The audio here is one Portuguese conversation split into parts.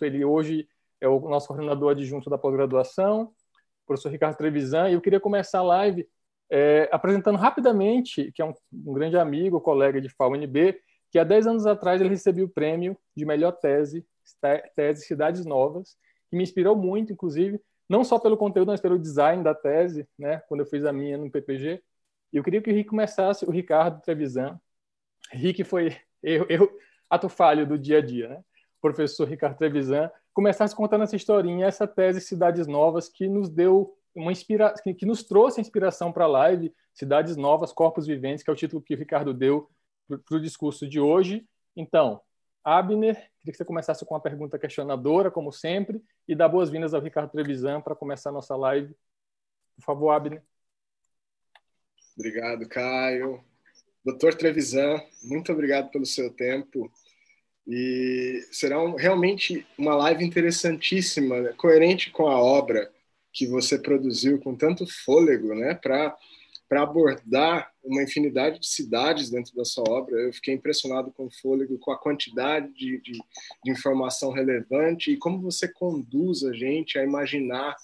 Ele hoje é o nosso coordenador adjunto da pós-graduação, professor Ricardo Trevisan, e eu queria começar a live é, apresentando rapidamente, que é um, um, grande amigo, colega de FAUNB, que há 10 anos atrás ele recebeu o prêmio de melhor tese, tese Cidades Novas, que me inspirou muito, inclusive, não só pelo conteúdo, mas pelo design da tese, né, quando eu fiz a minha no PPG. E eu queria que o Rick começasse, o Ricardo Trevisan. Rick foi eu, eu ato falho do dia a dia, né? Professor Ricardo Trevisan, começasse contando essa historinha, essa tese Cidades Novas, que nos deu uma inspiração, que nos trouxe a inspiração para a live, Cidades Novas, Corpos Viventes, que é o título que o Ricardo deu para o discurso de hoje. Então, Abner, queria que você começasse com uma pergunta questionadora, como sempre, e dar boas-vindas ao Ricardo Trevisan para começar a nossa live. Por favor, Abner. Obrigado, Caio. Doutor Trevisan, muito obrigado pelo seu tempo. E será um, realmente uma live interessantíssima, né? coerente com a obra que você produziu com tanto fôlego, né, para para abordar uma infinidade de cidades dentro da sua obra. Eu fiquei impressionado com o fôlego, com a quantidade de, de, de, informação relevante e como você conduz a gente a imaginar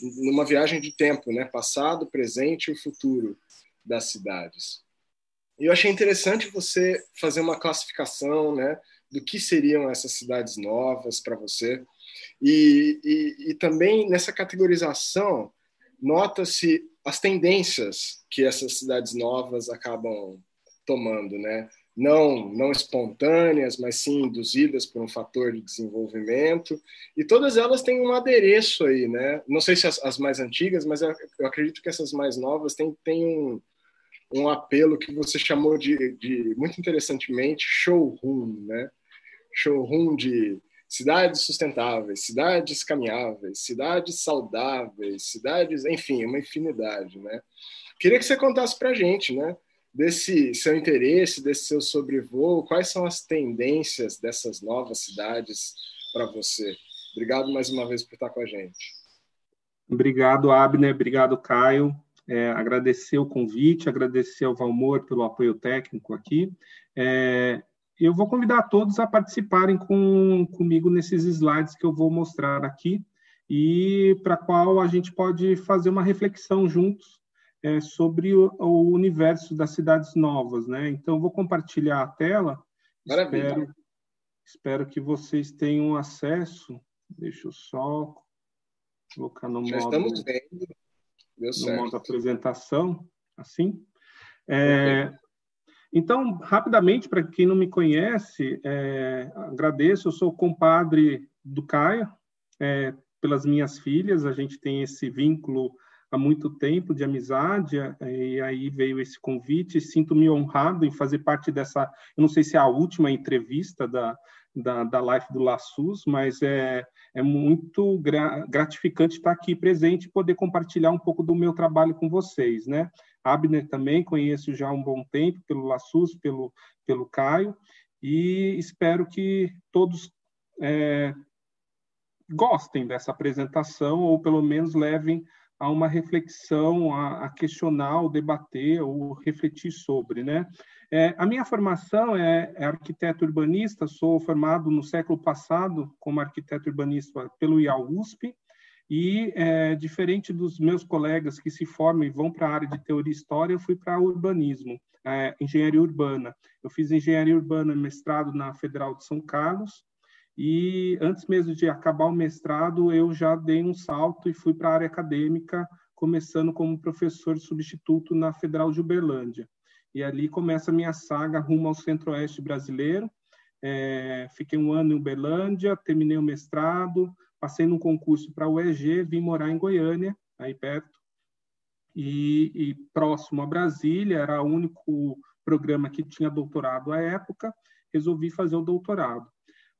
numa viagem de tempo, né? passado, presente e o futuro das cidades. E eu achei interessante você fazer uma classificação né, do que seriam essas cidades novas para você. E, e, e também nessa categorização, nota-se as tendências que essas cidades novas acabam tomando, né? Não, não espontâneas, mas sim induzidas por um fator de desenvolvimento. E todas elas têm um adereço aí, né? Não sei se as, as mais antigas, mas eu, eu, acredito que essas mais novas têm, têm um, um apelo que você chamou de, de muito interessantemente, showroom, né? Showroom de cidades sustentáveis, cidades caminháveis, cidades saudáveis, cidades, enfim, uma infinidade, né? Queria que você contasse para a gente, né? Desse seu interesse, desse seu sobrevoo, quais são as tendências dessas novas cidades para você? Obrigado mais uma vez por estar com a gente. Obrigado, Abner. Obrigado, Caio. É, agradecer o convite, agradecer ao Valmor pelo apoio técnico aqui. É, eu vou convidar todos a participarem com, comigo nesses slides que eu vou mostrar aqui e para qual a gente pode fazer uma reflexão juntos é, sobre o, o, universo das cidades novas, né? Então, vou compartilhar a tela. Maravilha. Espero, espero que vocês tenham acesso. Deixa eu só colocar no Já modo... estamos vendo. Deu no modo apresentação, assim. É, então, rapidamente, para quem não me conhece, é, agradeço, eu sou compadre do Caio, é, pelas minhas filhas, a gente tem esse vínculo há muito tempo de amizade, é, e aí veio esse convite, sinto-me honrado em fazer parte dessa, eu não sei se é a última entrevista da, da, da Life do Laçus, mas é, é muito gra, gratificante estar aqui presente e poder compartilhar um pouco do meu trabalho com vocês, né? Abner também conheço já há um bom tempo, pelo Laçus, pelo, pelo Caio, e espero que todos é, gostem dessa apresentação, ou pelo menos levem a uma reflexão, a, a questionar, ou debater, ou refletir sobre. Né? É, a minha formação é, é, arquiteto urbanista, sou formado no século passado como arquiteto urbanista pelo IAU-USP, e, é, diferente dos meus colegas que se formam e vão para a área de teoria e história, eu fui para urbanismo, é, engenharia urbana. Eu fiz engenharia urbana mestrado na Federal de São Carlos, e antes mesmo de acabar o mestrado, eu já dei um salto e fui para a área acadêmica, começando como professor substituto na Federal de Uberlândia. E ali começa a minha saga rumo ao centro-oeste brasileiro. É, fiquei um ano em Uberlândia, terminei o mestrado, passei num concurso para a UEG, vim morar em Goiânia, aí perto, e, e, próximo a Brasília, era o único programa que tinha doutorado à época, resolvi fazer o doutorado.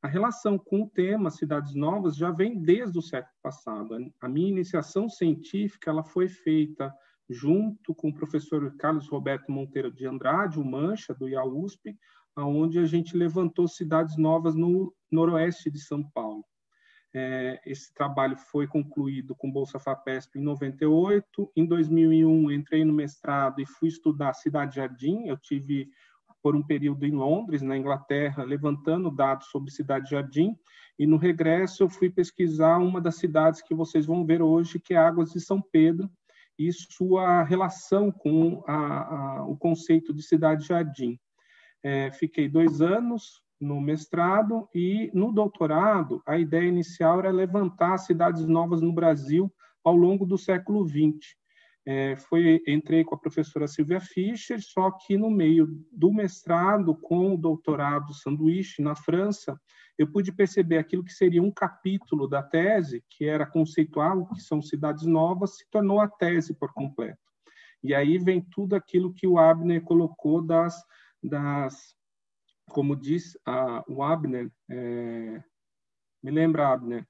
A relação com o tema Cidades Novas já vem desde o século passado. A minha iniciação científica ela foi feita junto com o professor Carlos Roberto Monteiro de Andrade, o Mancha, do IAUSP, onde a gente levantou cidades novas no noroeste de São Paulo. É, esse trabalho foi concluído com Bolsa FAPESP em 98. Em 2001, entrei no mestrado e fui estudar Cidade Jardim. Eu tive por um período em Londres, na Inglaterra, levantando dados sobre Cidade Jardim, e no regresso eu fui pesquisar uma das cidades que vocês vão ver hoje, que é Águas de São Pedro, e sua relação com a, a, o conceito de Cidade Jardim. É, fiquei dois anos no mestrado e no doutorado a ideia inicial era levantar cidades novas no Brasil ao longo do século XX. É, foi, entrei com a professora Silvia Fischer, só que no meio do mestrado com o doutorado sanduíche na França, eu pude perceber aquilo que seria um capítulo da tese, que era conceitual, que são cidades novas, se tornou a tese por completo. E aí vem tudo aquilo que o Abner colocou das, das como diz a, o Abner, é, me lembra, Abner,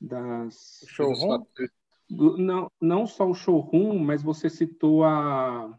das... Showroom? Não, não só o showroom, mas você citou a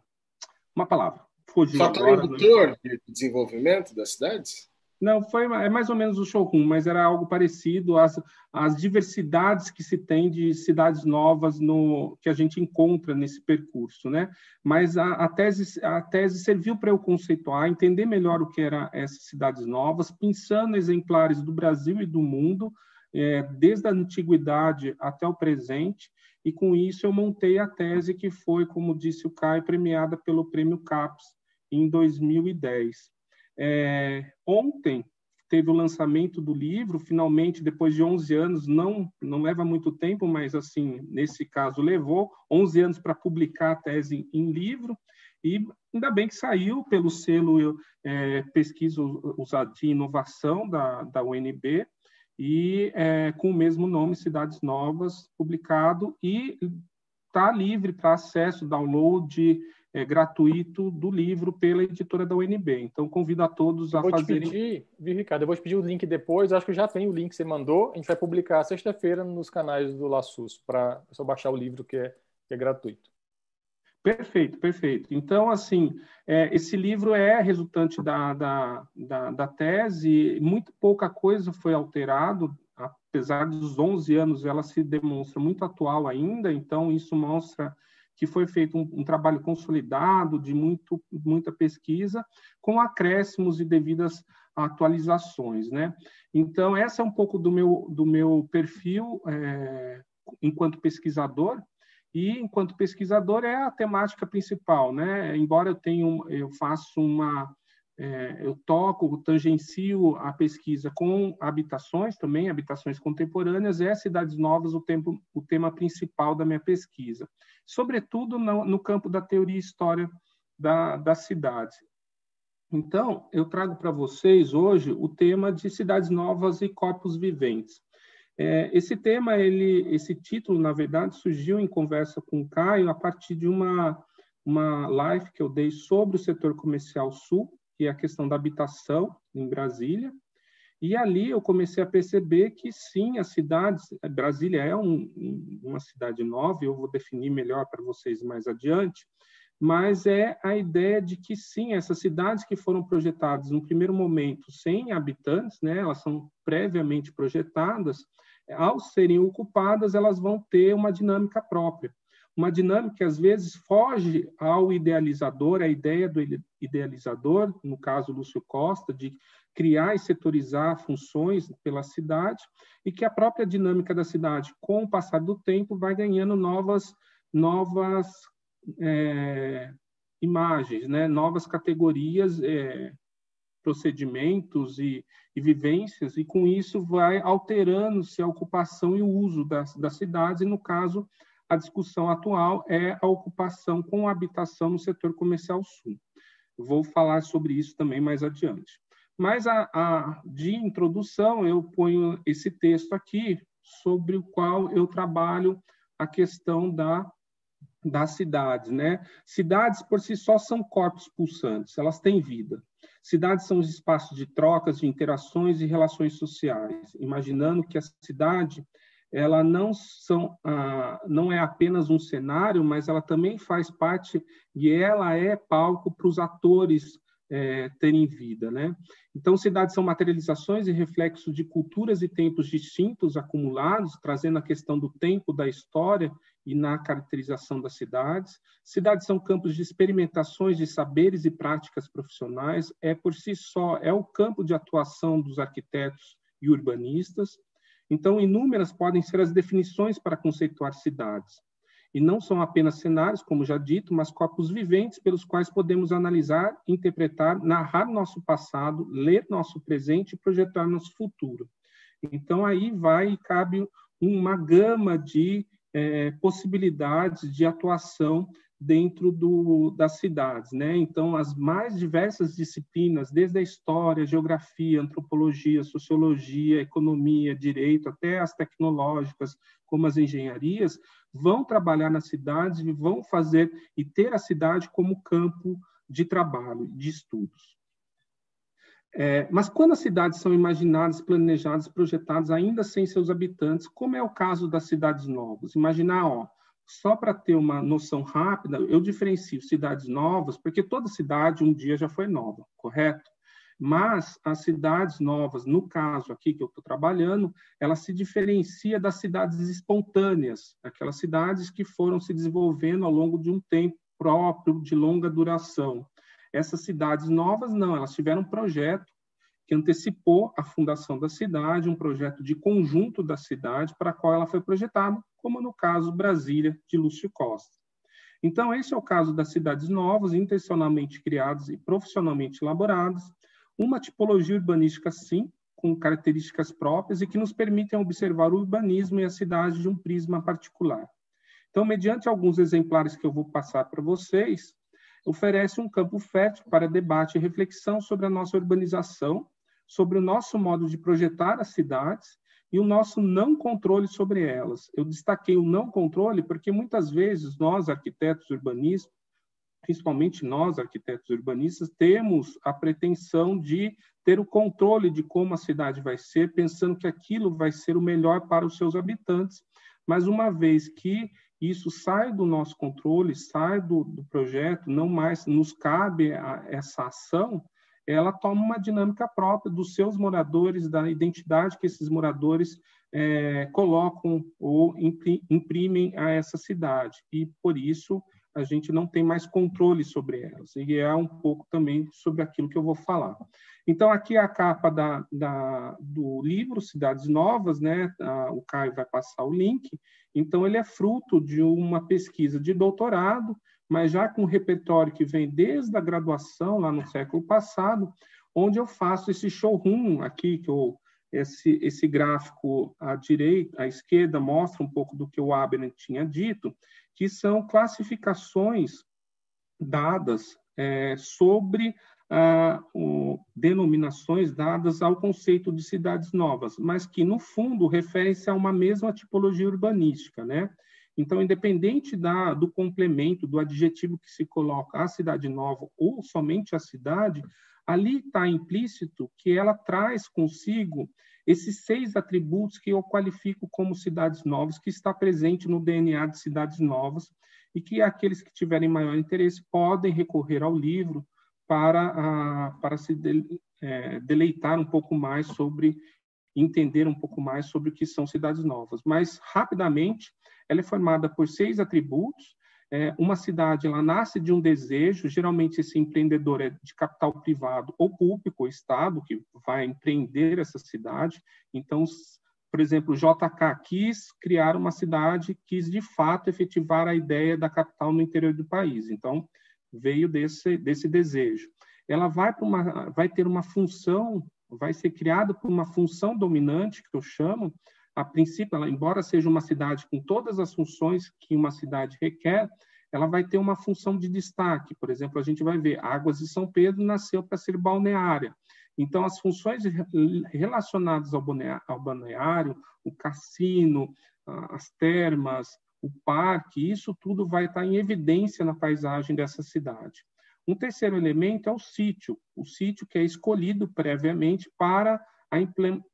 uma palavra. Fugiu Fator agora, indutor né? de desenvolvimento das cidades? Não, foi é mais ou menos o showroom, mas era algo parecido às, às diversidades que se tem de cidades novas no que a gente encontra nesse percurso, né? Mas a, a tese a tese serviu para eu conceituar, entender melhor o que eram essas cidades novas, pensando exemplares do Brasil e do mundo, é, desde a antiguidade até o presente, e com isso eu montei a tese que foi, como disse o Caio, premiada pelo Prêmio CAPES em 2010. É, ontem teve o lançamento do livro, finalmente, depois de 11 anos, não, não leva muito tempo, mas, assim, nesse caso, levou 11 anos para publicar a tese em, livro, e ainda bem que saiu pelo selo é, Pesquisa de Inovação da, da UNB, e é, com o mesmo nome, Cidades Novas, publicado, e está livre para acesso, download é, gratuito do livro pela editora da UNB. Então, convido a todos a vou fazerem... Te pedir, viu, Ricardo? Eu vou te pedir o link depois. Acho que já tem o link que você mandou. A gente vai publicar sexta-feira nos canais do Laçus, para só baixar o livro que é, que é gratuito. Perfeito, perfeito. Então, assim, é, esse livro é resultante da, da, da, da, tese, muito pouca coisa foi alterado, apesar dos 11 anos, ela se demonstra muito atual ainda, então isso mostra que foi feito um, um trabalho consolidado, de muito, muita pesquisa, com acréscimos e devidas atualizações, né? Então, essa é um pouco do meu, do meu perfil é, enquanto pesquisador, e enquanto pesquisador é a temática principal, né? Embora eu tenha, eu faço uma, é, eu toco, tangencio a pesquisa com habitações também, habitações contemporâneas, é cidades novas o, tempo, o tema principal da minha pesquisa, sobretudo no, no campo da teoria e história da, da cidade. Então, eu trago para vocês hoje o tema de cidades novas e corpos viventes. É, esse tema, ele, esse título, na verdade, surgiu em conversa com o Caio a partir de uma, uma live que eu dei sobre o setor comercial sul, que é a questão da habitação em Brasília. E ali eu comecei a perceber que sim, as cidades, Brasília é um, uma cidade nova, eu vou definir melhor para vocês mais adiante, mas é a ideia de que sim, essas cidades que foram projetadas no primeiro momento sem habitantes, né, elas são previamente projetadas, ao serem ocupadas, elas vão ter uma dinâmica própria. Uma dinâmica que às vezes foge ao idealizador, a ideia do idealizador, no caso Lúcio Costa, de criar e setorizar funções pela cidade, e que a própria dinâmica da cidade, com o passar do tempo, vai ganhando novas, novas é, imagens, né? novas categorias é, procedimentos e, e, vivências, e com isso vai alterando-se a ocupação e o uso das, das cidades, e no caso, a discussão atual é a ocupação com habitação no setor comercial sul. Vou falar sobre isso também mais adiante. Mas a, a, de introdução, eu ponho esse texto aqui, sobre o qual eu trabalho a questão da das cidades, né? Cidades por si só são corpos pulsantes, elas têm vida. Cidades são os espaços de trocas, de interações e relações sociais, imaginando que a cidade ela não são ah, não é apenas um cenário, mas ela também faz parte e ela é palco para os atores é, terem vida. Né? Então, cidades são materializações e reflexos de culturas e tempos distintos acumulados, trazendo a questão do tempo da história e na caracterização das cidades. Cidades são campos de experimentações de saberes e práticas profissionais, é por si só, é o campo de atuação dos arquitetos e urbanistas. Então, inúmeras podem ser as definições para conceituar cidades e não são apenas cenários, como já dito, mas corpos viventes pelos quais podemos analisar, interpretar, narrar nosso passado, ler nosso presente e projetar nosso futuro. Então, aí vai e cabe uma gama de é, possibilidades de atuação dentro do, das cidades. Né? Então, as mais diversas disciplinas, desde a história, geografia, antropologia, sociologia, economia, direito, até as tecnológicas, como as engenharias, vão trabalhar nas cidades e vão fazer e ter a cidade como campo de trabalho, de estudos. É, mas quando as cidades são imaginadas, planejadas, projetadas ainda sem seus habitantes, como é o caso das cidades novas? Imaginar, ó, só para ter uma noção rápida, eu diferencio cidades novas, porque toda cidade um dia já foi nova, correto? Mas as cidades novas, no caso aqui que eu estou trabalhando, ela se diferencia das cidades espontâneas, aquelas cidades que foram se desenvolvendo ao longo de um tempo próprio, de longa duração. Essas cidades novas, não, elas tiveram um projeto que antecipou a fundação da cidade, um projeto de conjunto da cidade para a qual ela foi projetada, como no caso Brasília, de Lúcio Costa. Então, esse é o caso das cidades novas, intencionalmente criadas e profissionalmente elaboradas, uma tipologia urbanística, sim, com características próprias e que nos permitem observar o urbanismo e a cidade de um prisma particular. Então, mediante alguns exemplares que eu vou passar para vocês, oferece um campo fértil para debate e reflexão sobre a nossa urbanização sobre o nosso modo de projetar as cidades e o nosso não controle sobre elas. Eu destaquei o não controle porque muitas vezes nós, arquitetos urbanistas, principalmente nós, arquitetos urbanistas, temos a pretensão de ter o controle de como a cidade vai ser, pensando que aquilo vai ser o melhor para os seus habitantes. Mas uma vez que isso sai do nosso controle, sai do, do projeto, não mais nos cabe a, essa ação, ela toma uma dinâmica própria dos seus moradores, da identidade que esses moradores é, colocam ou imprimem a essa cidade. E, por isso, a gente não tem mais controle sobre elas. E é um pouco também sobre aquilo que eu vou falar. Então, aqui é a capa da, da, do livro Cidades Novas, né? o Caio vai passar o link. Então, ele é fruto de uma pesquisa de doutorado mas já com um repertório que vem desde a graduação, lá no século passado, onde eu faço esse showroom aqui, que eu, esse, esse gráfico à direita, à esquerda, mostra um pouco do que o Abner tinha dito, que são classificações dadas é, sobre ah, o, denominações dadas ao conceito de cidades novas, mas que, no fundo, refere-se a uma mesma tipologia urbanística, né? Então, independente da, do complemento, do adjetivo que se coloca a cidade nova ou somente a cidade, ali está implícito que ela traz consigo esses seis atributos que eu qualifico como cidades novas, que está presente no DNA de cidades novas, e que aqueles que tiverem maior interesse podem recorrer ao livro para, a, para se de, é, deleitar um pouco mais sobre, entender um pouco mais sobre o que são cidades novas. Mas, rapidamente, ela é formada por seis atributos. É, uma cidade ela nasce de um desejo, geralmente esse empreendedor é de capital privado ou público, o Estado, que vai empreender essa cidade. Então, por exemplo, JK quis criar uma cidade, quis de fato efetivar a ideia da capital no interior do país. Então, veio desse, desse desejo. Ela vai, uma, vai ter uma função, vai ser criada por uma função dominante, que eu chamo, a princípio, ela, embora seja uma cidade com todas as funções que uma cidade requer, ela vai ter uma função de destaque. Por exemplo, a gente vai ver Águas de São Pedro nasceu para ser balneária. Então, as funções relacionadas ao balneário, o cassino, as termas, o parque, isso tudo vai estar em evidência na paisagem dessa cidade. Um terceiro elemento é o sítio, o sítio que é escolhido previamente para a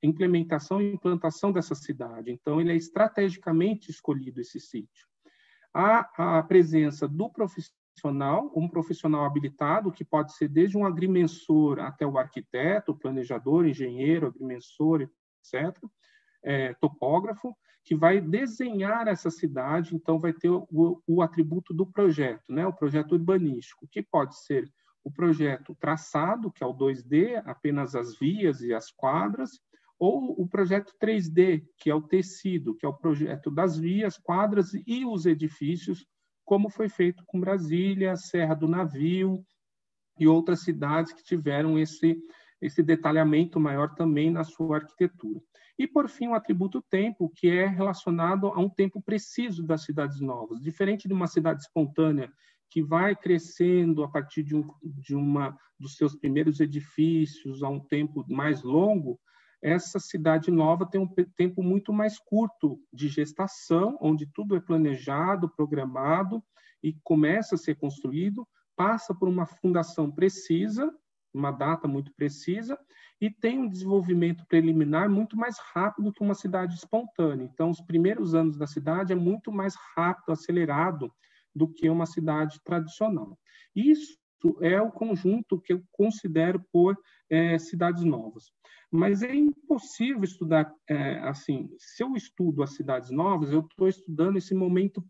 implementação e implantação dessa cidade. Então, ele é estrategicamente escolhido esse sítio. A, a presença do profissional profissional, um profissional habilitado, que pode ser desde um agrimensor até o arquiteto, planejador, engenheiro, agrimensor, etc., é, topógrafo, que vai desenhar essa cidade, então vai ter o, o atributo do projeto, né? o projeto urbanístico, que pode ser o projeto traçado, que é o 2D, apenas as vias e as quadras, ou o projeto 3D, que é o tecido, que é o projeto das vias, quadras e os edifícios, como foi feito com Brasília, Serra do Navio e outras cidades que tiveram esse, esse detalhamento maior também na sua arquitetura. E, por fim, o atributo tempo, que é relacionado a um tempo preciso das cidades novas. Diferente de uma cidade espontânea, que vai crescendo a partir de, um, de uma dos seus primeiros edifícios a um tempo mais longo, essa cidade nova tem um tempo muito mais curto de gestação, onde tudo é planejado, programado e começa a ser construído, passa por uma fundação precisa, uma data muito precisa, e tem um desenvolvimento preliminar muito mais rápido que uma cidade espontânea. Então, os primeiros anos da cidade é muito mais rápido, acelerado do que uma cidade tradicional. Isso é o conjunto que eu considero por é, cidades novas. Mas é impossível estudar é, assim. Se eu estudo as cidades novas, eu estou estudando esse momento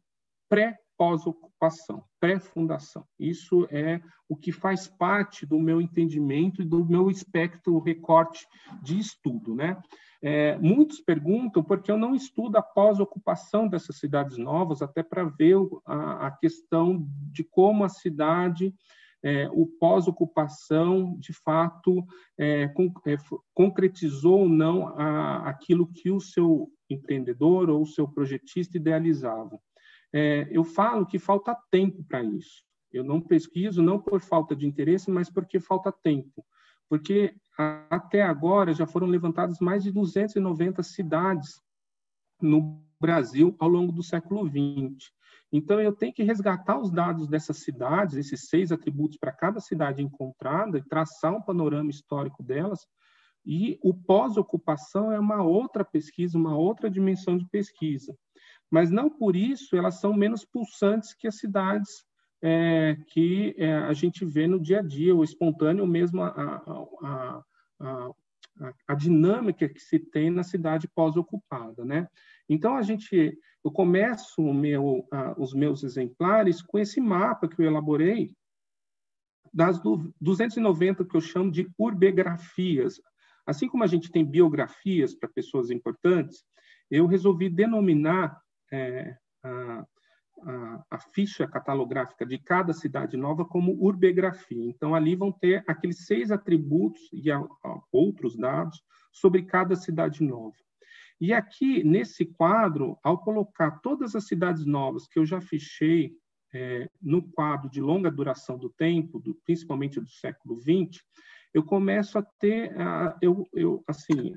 pré pós-ocupação, pré-fundação. Isso é o que faz parte do meu entendimento e do meu espectro recorte de estudo, né? É, muitos perguntam por que eu não estudo a pós-ocupação dessas cidades novas, até para ver a, a, questão de como a cidade é, o pós-ocupação, de fato, é, é, concretizou ou não a, aquilo que o seu empreendedor ou o seu projetista idealizava. É, eu falo que falta tempo para isso. Eu não pesquiso não por falta de interesse, mas porque falta tempo. Porque até agora já foram levantadas mais de 290 cidades no Brasil ao longo do século XX. Então, eu tenho que resgatar os dados dessas cidades, esses seis atributos para cada cidade encontrada, e traçar um panorama histórico delas. E o pós-ocupação é uma outra pesquisa, uma outra dimensão de pesquisa. Mas não por isso elas são menos pulsantes que as cidades é, que é, a gente vê no dia a dia, o espontâneo mesmo, a, a, a, a dinâmica que se tem na cidade pós-ocupada, né? Então a gente, eu começo meu, os meus exemplares com esse mapa que eu elaborei das 290 que eu chamo de urbegrafias. Assim como a gente tem biografias para pessoas importantes, eu resolvi denominar é, a, a, a, ficha catalográfica de cada cidade nova como urbegrafia. Então, ali vão ter aqueles seis atributos e a, outros dados sobre cada cidade nova. E aqui, nesse quadro, ao colocar todas as cidades novas que eu já fichei é, no quadro de longa duração do tempo, do, principalmente do século XX, eu começo a ter, uh, eu, eu, assim,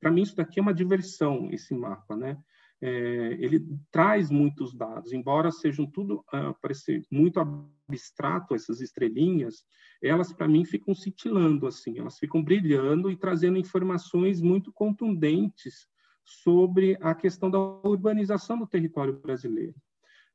para mim isso daqui é uma diversão, esse mapa, né? É, ele traz muitos dados, embora sejam tudo uh, parecer muito abstrato essas estrelinhas, elas para mim ficam cintilando assim, elas ficam brilhando e trazendo informações muito contundentes sobre a questão da urbanização do território brasileiro.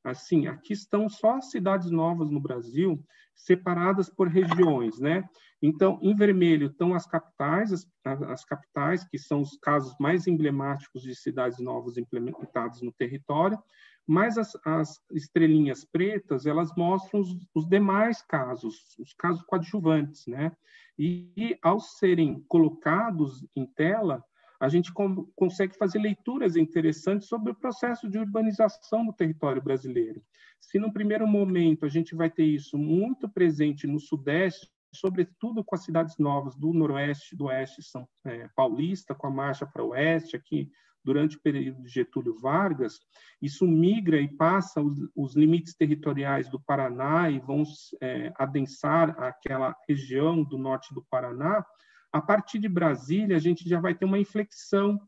Assim, aqui estão só as cidades novas no Brasil, separadas por regiões, né? Então, em vermelho estão as capitais, as, as, capitais, que são os casos mais emblemáticos de cidades novas implementadas no território, mas as, as estrelinhas pretas, elas mostram os, os, demais casos, os casos coadjuvantes, né? E, e, ao serem colocados em tela, a gente consegue fazer leituras interessantes sobre o processo de urbanização do território brasileiro. Se no primeiro momento a gente vai ter isso muito presente no Sudeste, sobretudo com as cidades novas do Noroeste, do Oeste São é, Paulista, com a marcha para o Oeste, aqui durante o período de Getúlio Vargas, isso migra e passa os, os limites territoriais do Paraná e vão é, adensar aquela região do norte do Paraná, a partir de Brasília, a gente já vai ter uma inflexão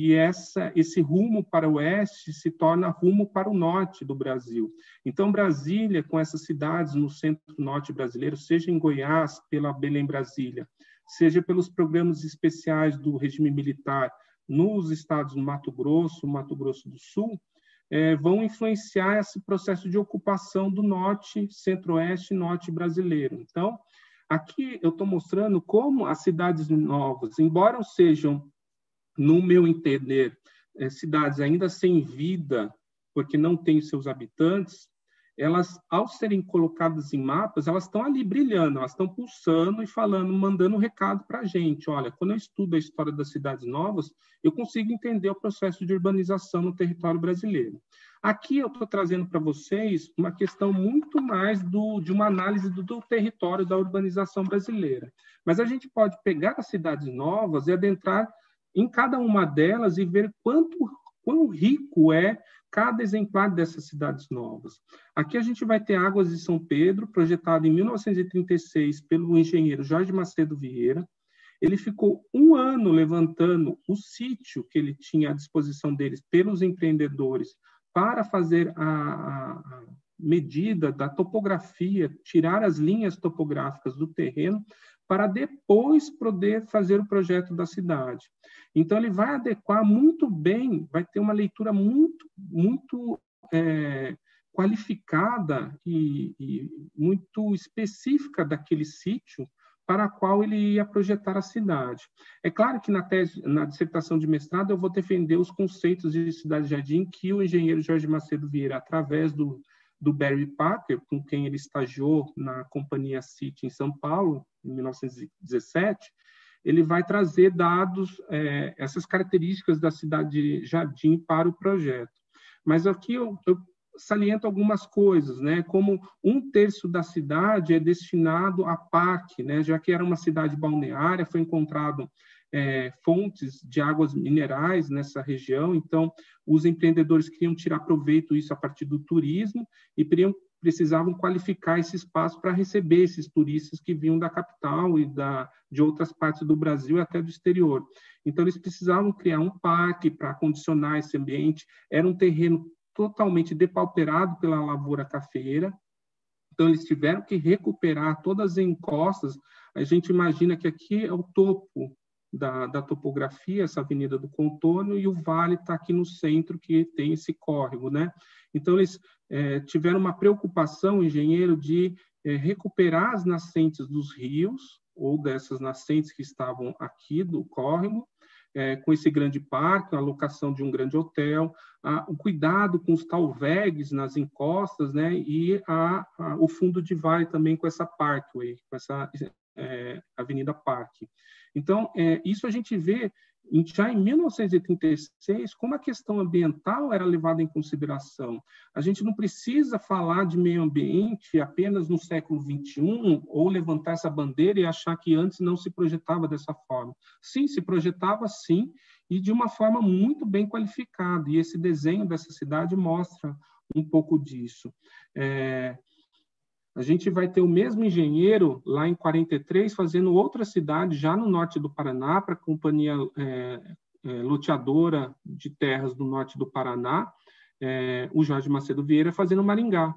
e essa, esse rumo para o oeste se torna rumo para o norte do Brasil. Então, Brasília, com essas cidades no centro-norte brasileiro, seja em Goiás, pela Belém Brasília, seja pelos programas especiais do regime militar nos estados do Mato Grosso, Mato Grosso do Sul, é, vão influenciar esse processo de ocupação do norte, centro-oeste e norte brasileiro. Então, aqui eu estou mostrando como as cidades novas, embora sejam, no meu entender, é, cidades ainda sem vida, porque não têm seus habitantes, elas, ao serem colocadas em mapas, elas estão ali brilhando, elas estão pulsando e falando, mandando um recado para a gente. Olha, quando eu estudo a história das cidades novas, eu consigo entender o processo de urbanização no território brasileiro. Aqui eu estou trazendo para vocês uma questão muito mais do, de uma análise do, do território da urbanização brasileira. Mas a gente pode pegar as cidades novas e adentrar em cada uma delas e ver quanto quão rico é cada exemplar dessas cidades novas. Aqui a gente vai ter Águas de São Pedro, projetado em 1936 pelo engenheiro Jorge Macedo Vieira. Ele ficou um ano levantando o sítio que ele tinha à disposição deles pelos empreendedores para fazer a, a medida da topografia, tirar as linhas topográficas do terreno, para depois poder fazer o projeto da cidade. Então, ele vai adequar muito bem, vai ter uma leitura muito, muito é, qualificada e, e, muito específica daquele sítio para a qual ele ia projetar a cidade. É claro que na tese, na dissertação de mestrado, eu vou defender os conceitos de cidade-jardim que o engenheiro Jorge Macedo Vieira, através do do Barry Parker, com quem ele estagiou na companhia City em São Paulo, em 1917, ele vai trazer dados, é, essas características da cidade de Jardim para o projeto. Mas aqui eu, eu saliento algumas coisas, né? Como um terço da cidade é destinado a parque, né? Já que era uma cidade balneária, foi encontrado é, fontes de águas minerais nessa região, então os empreendedores queriam tirar proveito disso a partir do turismo e queriam, precisavam qualificar esse espaço para receber esses turistas que vinham da capital e da, de outras partes do Brasil e até do exterior. Então, eles precisavam criar um parque para condicionar esse ambiente. Era um terreno totalmente depauperado pela lavoura cafeira, então, eles tiveram que recuperar todas as encostas. A gente imagina que aqui é o topo da, da, topografia, essa avenida do contorno, e o vale está aqui no centro, que tem esse córrego, né? Então, eles é, tiveram uma preocupação, engenheiro, de é, recuperar as nascentes dos rios, ou dessas nascentes que estavam aqui do córrego, é, com esse grande parque, a locação de um grande hotel, a, o cuidado com os talvegues nas encostas, né, e a, a, o fundo de vale também com essa parkway, com essa é, Avenida Parque. Então, é, isso a gente vê já em 1936 como a questão ambiental era levada em consideração. A gente não precisa falar de meio ambiente apenas no século 21 ou levantar essa bandeira e achar que antes não se projetava dessa forma. Sim, se projetava sim e de uma forma muito bem qualificada. E esse desenho dessa cidade mostra um pouco disso. É, a gente vai ter o mesmo engenheiro lá em 43 fazendo outra cidade já no norte do Paraná para a companhia é, é, loteadora de terras do norte do Paraná, é, o Jorge Macedo Vieira fazendo Maringá,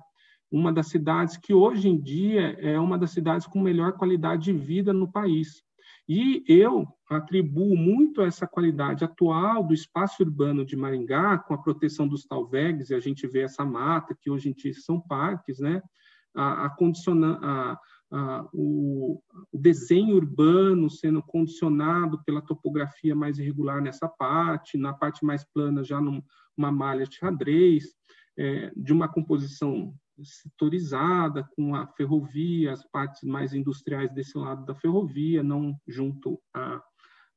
uma das cidades que hoje em dia é uma das cidades com melhor qualidade de vida no país. E eu atribuo muito essa qualidade atual do espaço urbano de Maringá, com a proteção dos talvegues, e a gente vê essa mata, que hoje em dia são parques, né? A, a a, a, o, o, desenho urbano sendo condicionado pela topografia mais irregular nessa parte, na parte mais plana já numa malha de xadrez, é, de uma composição setorizada com a ferrovia, as partes mais industriais desse lado da ferrovia, não junto à,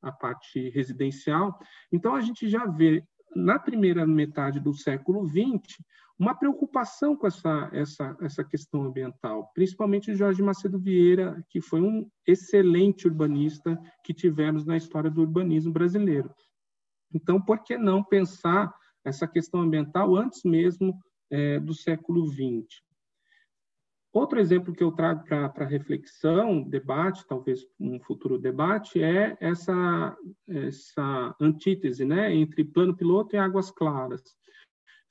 à parte residencial. Então, a gente já vê, na primeira metade do século XX, uma preocupação com essa, essa, essa questão ambiental, principalmente o Jorge Macedo Vieira, que foi um excelente urbanista que tivemos na história do urbanismo brasileiro. Então, por que não pensar essa questão ambiental antes mesmo é, do século XX? Outro exemplo que eu trago para reflexão, debate, talvez um futuro debate, é essa, essa antítese né, entre plano piloto e águas claras.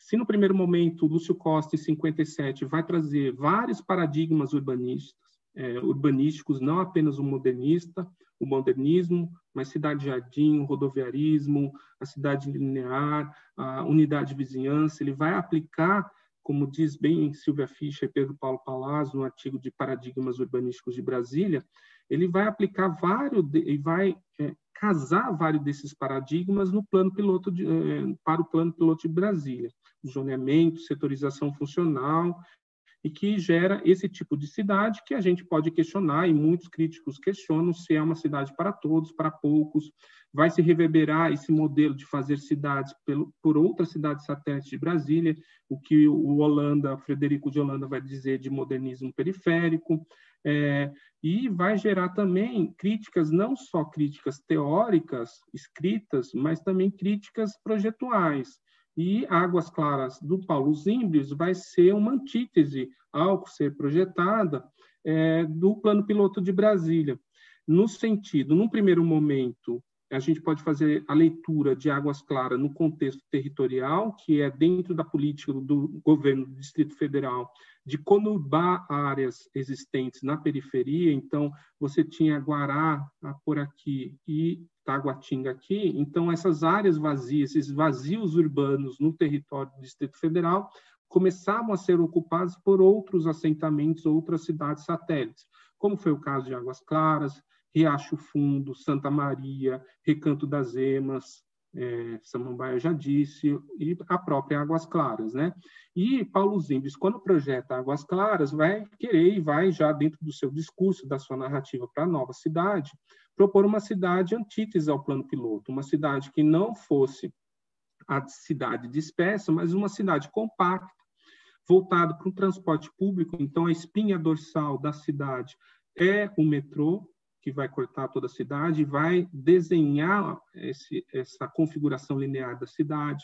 Se no primeiro momento Lúcio Costa, em 57, vai trazer vários paradigmas urbanistas, é, urbanísticos, não apenas o modernista, o modernismo, mas cidade-jardim, rodoviarismo, a cidade linear, a unidade de vizinhança, ele vai aplicar, como diz bem Silvia Fischer e Pedro Paulo Palazzo no artigo de Paradigmas Urbanísticos de Brasília, ele vai aplicar vários e vai é, casar vários desses paradigmas no plano piloto de, é, para o plano piloto de Brasília, zoneamento, setorização funcional e que gera esse tipo de cidade que a gente pode questionar, e muitos críticos questionam se é uma cidade para todos, para poucos, vai se reverberar esse modelo de fazer cidades pelo, por outras cidades satélites de Brasília, o que o Holanda, Frederico de Holanda vai dizer de modernismo periférico, é, e vai gerar também críticas, não só críticas teóricas, escritas, mas também críticas projetuais, e Águas Claras do Paulo Zimbrius vai ser uma antítese ao ser projetada é, do plano piloto de Brasília, no sentido, num primeiro momento, a gente pode fazer a leitura de Águas Claras no contexto territorial, que é dentro da política do governo do Distrito Federal, de conurbar áreas existentes na periferia. Então, você tinha Guará por aqui e Taguatinga aqui. Então, essas áreas vazias, esses vazios urbanos no território do Distrito Federal, começavam a ser ocupados por outros assentamentos, outras cidades satélites, como foi o caso de Águas Claras, Riacho Fundo, Santa Maria, Recanto das Emas, é, Samambaia já disse, e a própria Águas Claras, né? E Paulo Zimbes, quando projeta Águas Claras, vai querer e vai já dentro do seu discurso, da sua narrativa para a nova cidade, propor uma cidade antítese ao plano piloto, uma cidade que não fosse a cidade dispersa, mas uma cidade compacta, voltada para o transporte público. Então, a espinha dorsal da cidade é o metrô, que vai cortar toda a cidade, vai desenhar esse, essa configuração linear da cidade,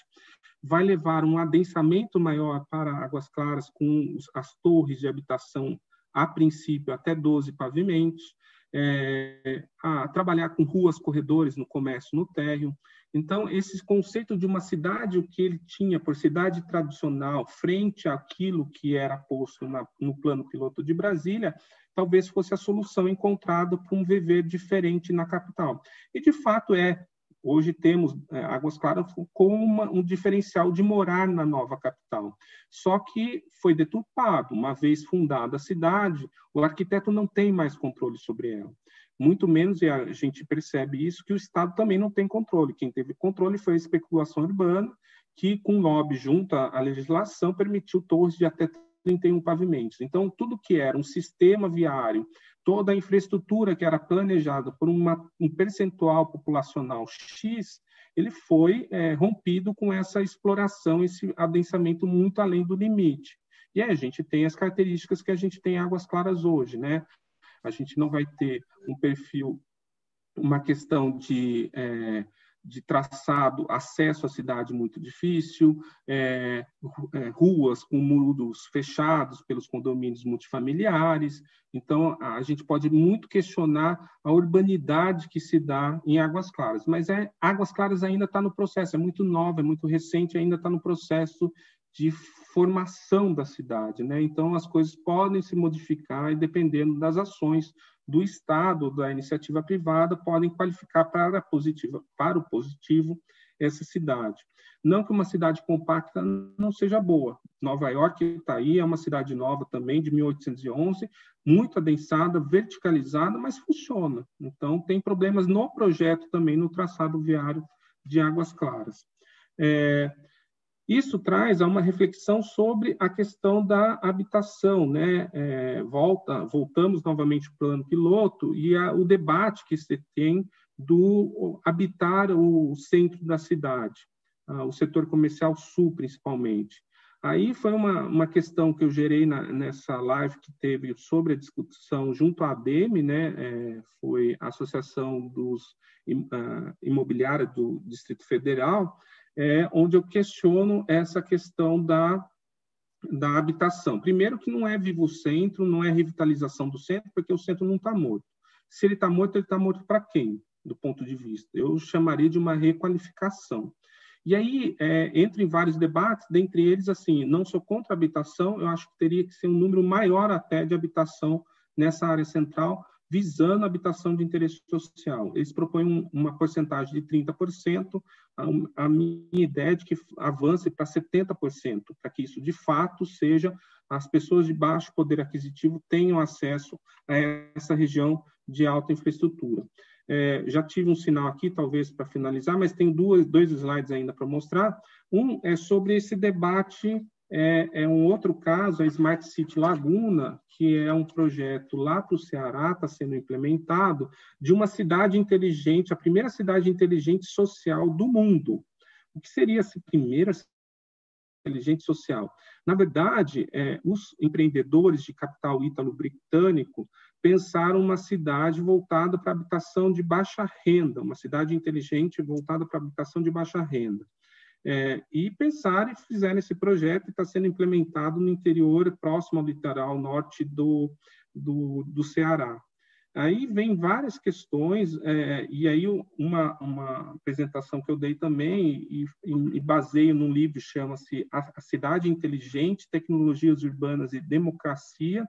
vai levar um adensamento maior para Águas Claras, com as torres de habitação, a princípio, até 12 pavimentos, é, a trabalhar com ruas, corredores no comércio, no térreo. Então, esse conceito de uma cidade, o que ele tinha por cidade tradicional, frente àquilo que era posto na, no plano piloto de Brasília, talvez fosse a solução encontrada para um viver diferente na capital. E, de fato, é. Hoje temos é, Águas Claras como uma, um diferencial de morar na nova capital. Só que foi deturpado. Uma vez fundada a cidade, o arquiteto não tem mais controle sobre ela. Muito menos, e a gente percebe isso, que o Estado também não tem controle. Quem teve controle foi a especulação urbana, que, com lobby junto à legislação, permitiu torres de até 31 pavimentos. Então, tudo que era um sistema viário, toda a infraestrutura que era planejada por uma, um percentual populacional X, ele foi é, rompido com essa exploração, esse adensamento muito além do limite. E aí a gente tem as características que a gente tem em Águas Claras hoje, né? A gente não vai ter um perfil, uma questão de é, de traçado, acesso à cidade muito difícil, é, é, ruas com muros fechados pelos condomínios multifamiliares. Então, a gente pode muito questionar a urbanidade que se dá em Águas Claras, mas é, Águas Claras ainda está no processo, é muito nova, é muito recente, ainda está no processo de formação da cidade, né? Então as coisas podem se modificar dependendo das ações do Estado, da iniciativa privada, podem qualificar para, positiva, para o positivo essa cidade. Não que uma cidade compacta não seja boa. Nova York está aí, é uma cidade nova também, de 1811, muito adensada, verticalizada, mas funciona. Então, tem problemas no projeto também, no traçado viário de Águas Claras. É, isso traz a uma reflexão sobre a questão da habitação, né? É, volta, voltamos novamente para o plano piloto e a, o debate que se tem do habitar o centro da cidade, ah, o setor comercial sul, principalmente. Aí foi uma, uma questão que eu gerei na, nessa live que teve sobre a discussão junto à ADEME, né? É, foi a Associação dos uh, Imobiliários do Distrito Federal, é, onde eu questiono essa questão da, da habitação. Primeiro, que não é vivo centro, não é revitalização do centro, porque o centro não está morto. Se ele está morto, ele está morto para quem, do ponto de vista? Eu chamaria de uma requalificação. E aí, é, entre vários debates, dentre eles, assim, não sou contra a habitação, eu acho que teria que ser um número maior até de habitação nessa área central, visando a habitação de interesse social. Eles propõem um, uma porcentagem de 30%, a, a minha ideia é de que avance para 70%, para que isso de fato seja as pessoas de baixo poder aquisitivo tenham acesso a essa região de alta infraestrutura. É, já tive um sinal aqui, talvez para finalizar, mas tem duas, dois slides ainda para mostrar. Um é sobre esse debate é, é, um outro caso, a Smart City Laguna, que é um projeto lá para o Ceará, está sendo implementado, de uma cidade inteligente, a primeira cidade inteligente social do mundo. O que seria essa primeira inteligente social? Na verdade, é, os empreendedores de capital ítalo-britânico pensaram uma cidade voltada para habitação de baixa renda, uma cidade inteligente voltada para habitação de baixa renda é, e pensaram e fizeram esse projeto que está sendo implementado no interior, próximo ao litoral norte do, do, do Ceará. Aí vem várias questões, é, e aí uma, uma apresentação que eu dei também, e, e, e baseio num livro chama-se a Cidade Inteligente, Tecnologias Urbanas e Democracia,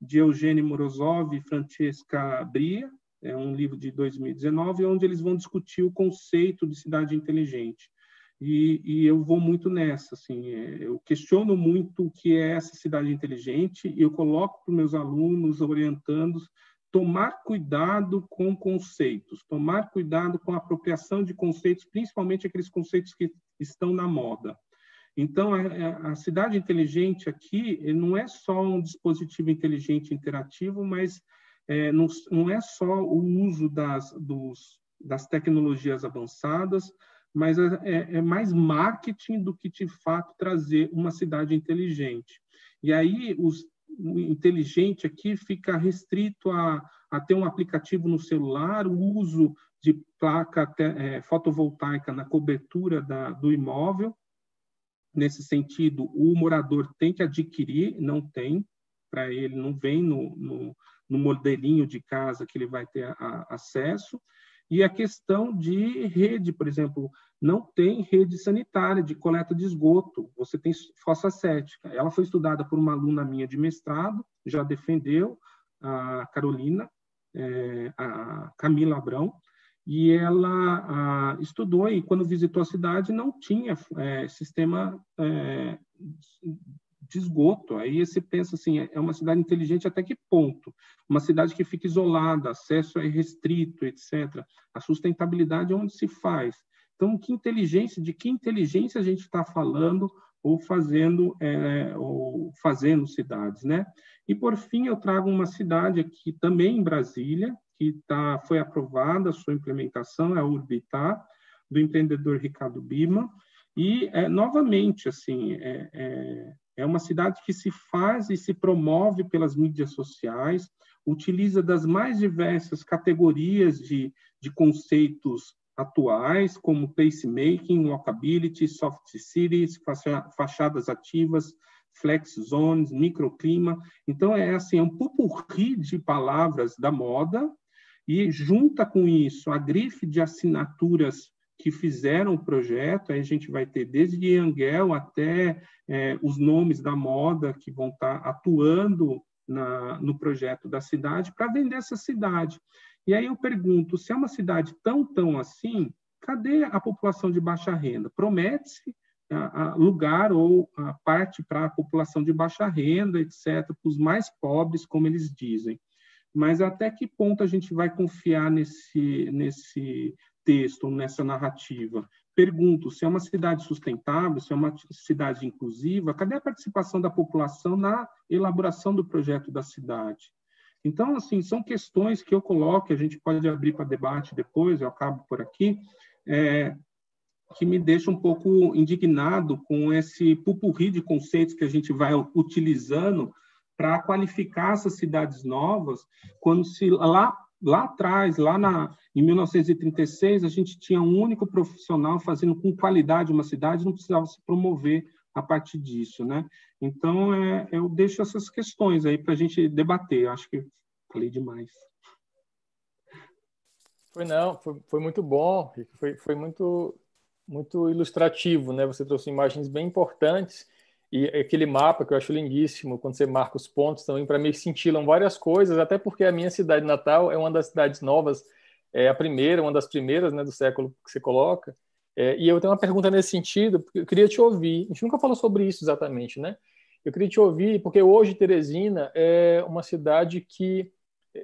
de Eugênio Morozov e Francesca Bria, é um livro de 2019, onde eles vão discutir o conceito de cidade inteligente. E, e, eu vou muito nessa, assim, é, eu questiono muito o que é essa cidade inteligente e eu coloco para os meus alunos, orientandos, tomar cuidado com conceitos, tomar cuidado com a apropriação de conceitos, principalmente aqueles conceitos que estão na moda. Então, a, a cidade inteligente aqui não é só um dispositivo inteligente interativo, mas é, não, não, é só o uso das, dos, das tecnologias avançadas, mas é, é, é mais marketing do que de fato trazer uma cidade inteligente. E aí os, o inteligente aqui fica restrito a, a ter um aplicativo no celular, o uso de placa é, fotovoltaica na cobertura da, do imóvel. Nesse sentido, o morador tem que adquirir, não tem, para ele, não vem no, no, no, modelinho de casa que ele vai ter a, acesso. E a questão de rede, por exemplo, não tem rede sanitária de coleta de esgoto, você tem fossa cética. Ela foi estudada por uma aluna minha de mestrado, já defendeu, a Carolina, é, a Camila Abrão, e ela estudou e quando visitou a cidade não tinha é, sistema é, de esgoto. Aí você pensa assim, é uma cidade inteligente até que ponto? Uma cidade que fica isolada, acesso é restrito, etc. A sustentabilidade é onde se faz. Então, que inteligência, de que inteligência a gente está falando ou fazendo é, ou fazendo cidades, né? E por fim, eu trago uma cidade aqui também em Brasília que tá foi aprovada a sua implementação é a Urbitar do empreendedor Ricardo Bima e é, novamente assim é, é, uma cidade que se faz e se promove pelas mídias sociais, utiliza das mais diversas categorias de, de conceitos atuais, como pacemaking, walkability, soft cities, fachadas ativas, flex zones, microclima. Então, é assim, é um pupurri de palavras da moda e junta com isso a grife de assinaturas que fizeram o projeto, aí a gente vai ter desde Angel até é, os nomes da moda que vão estar atuando na, no projeto da cidade para vender essa cidade. E aí eu pergunto, se é uma cidade tão, tão assim, cadê a população de baixa renda? Promete-se lugar ou a parte para a população de baixa renda, etc., para os mais pobres, como eles dizem. Mas até que ponto a gente vai confiar nesse, nesse texto, nessa narrativa? Pergunto, se é uma cidade sustentável, se é uma cidade inclusiva, cadê a participação da população na elaboração do projeto da cidade? Então, assim, são questões que eu coloco, a gente pode abrir para debate depois, eu acabo por aqui, é, que me deixa um pouco indignado com esse pupurri de conceitos que a gente vai utilizando para qualificar essas cidades novas, quando se lá lá atrás, lá na, em 1936, a gente tinha um único profissional fazendo com qualidade uma cidade, não precisava se promover a partir disso, né? Então, é, eu deixo essas questões aí para a gente debater. Acho que falei demais. Foi não, foi, foi muito bom, foi, foi muito muito ilustrativo, né? Você trouxe imagens bem importantes E aquele mapa que eu acho lindíssimo, quando você marca os pontos também, para mim cintilam várias coisas, até porque a minha cidade natal é uma das cidades novas, é a primeira, uma das primeiras né, do século que você coloca. É, e eu tenho uma pergunta nesse sentido, porque eu queria te ouvir. A gente nunca falou sobre isso exatamente, né? Eu queria te ouvir, porque hoje Teresina é uma cidade que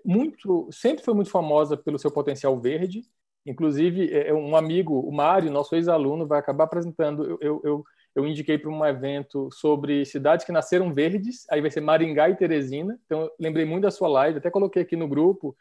muito, sempre foi muito famosa pelo seu potencial verde. Inclusive, é, é um amigo, o Mário, nosso ex-aluno, vai acabar apresentando. Eu, eu, eu, indiquei para um evento sobre cidades que nasceram verdes, aí vai ser Maringá e Teresina. Então, lembrei muito da sua live, até coloquei aqui no grupo.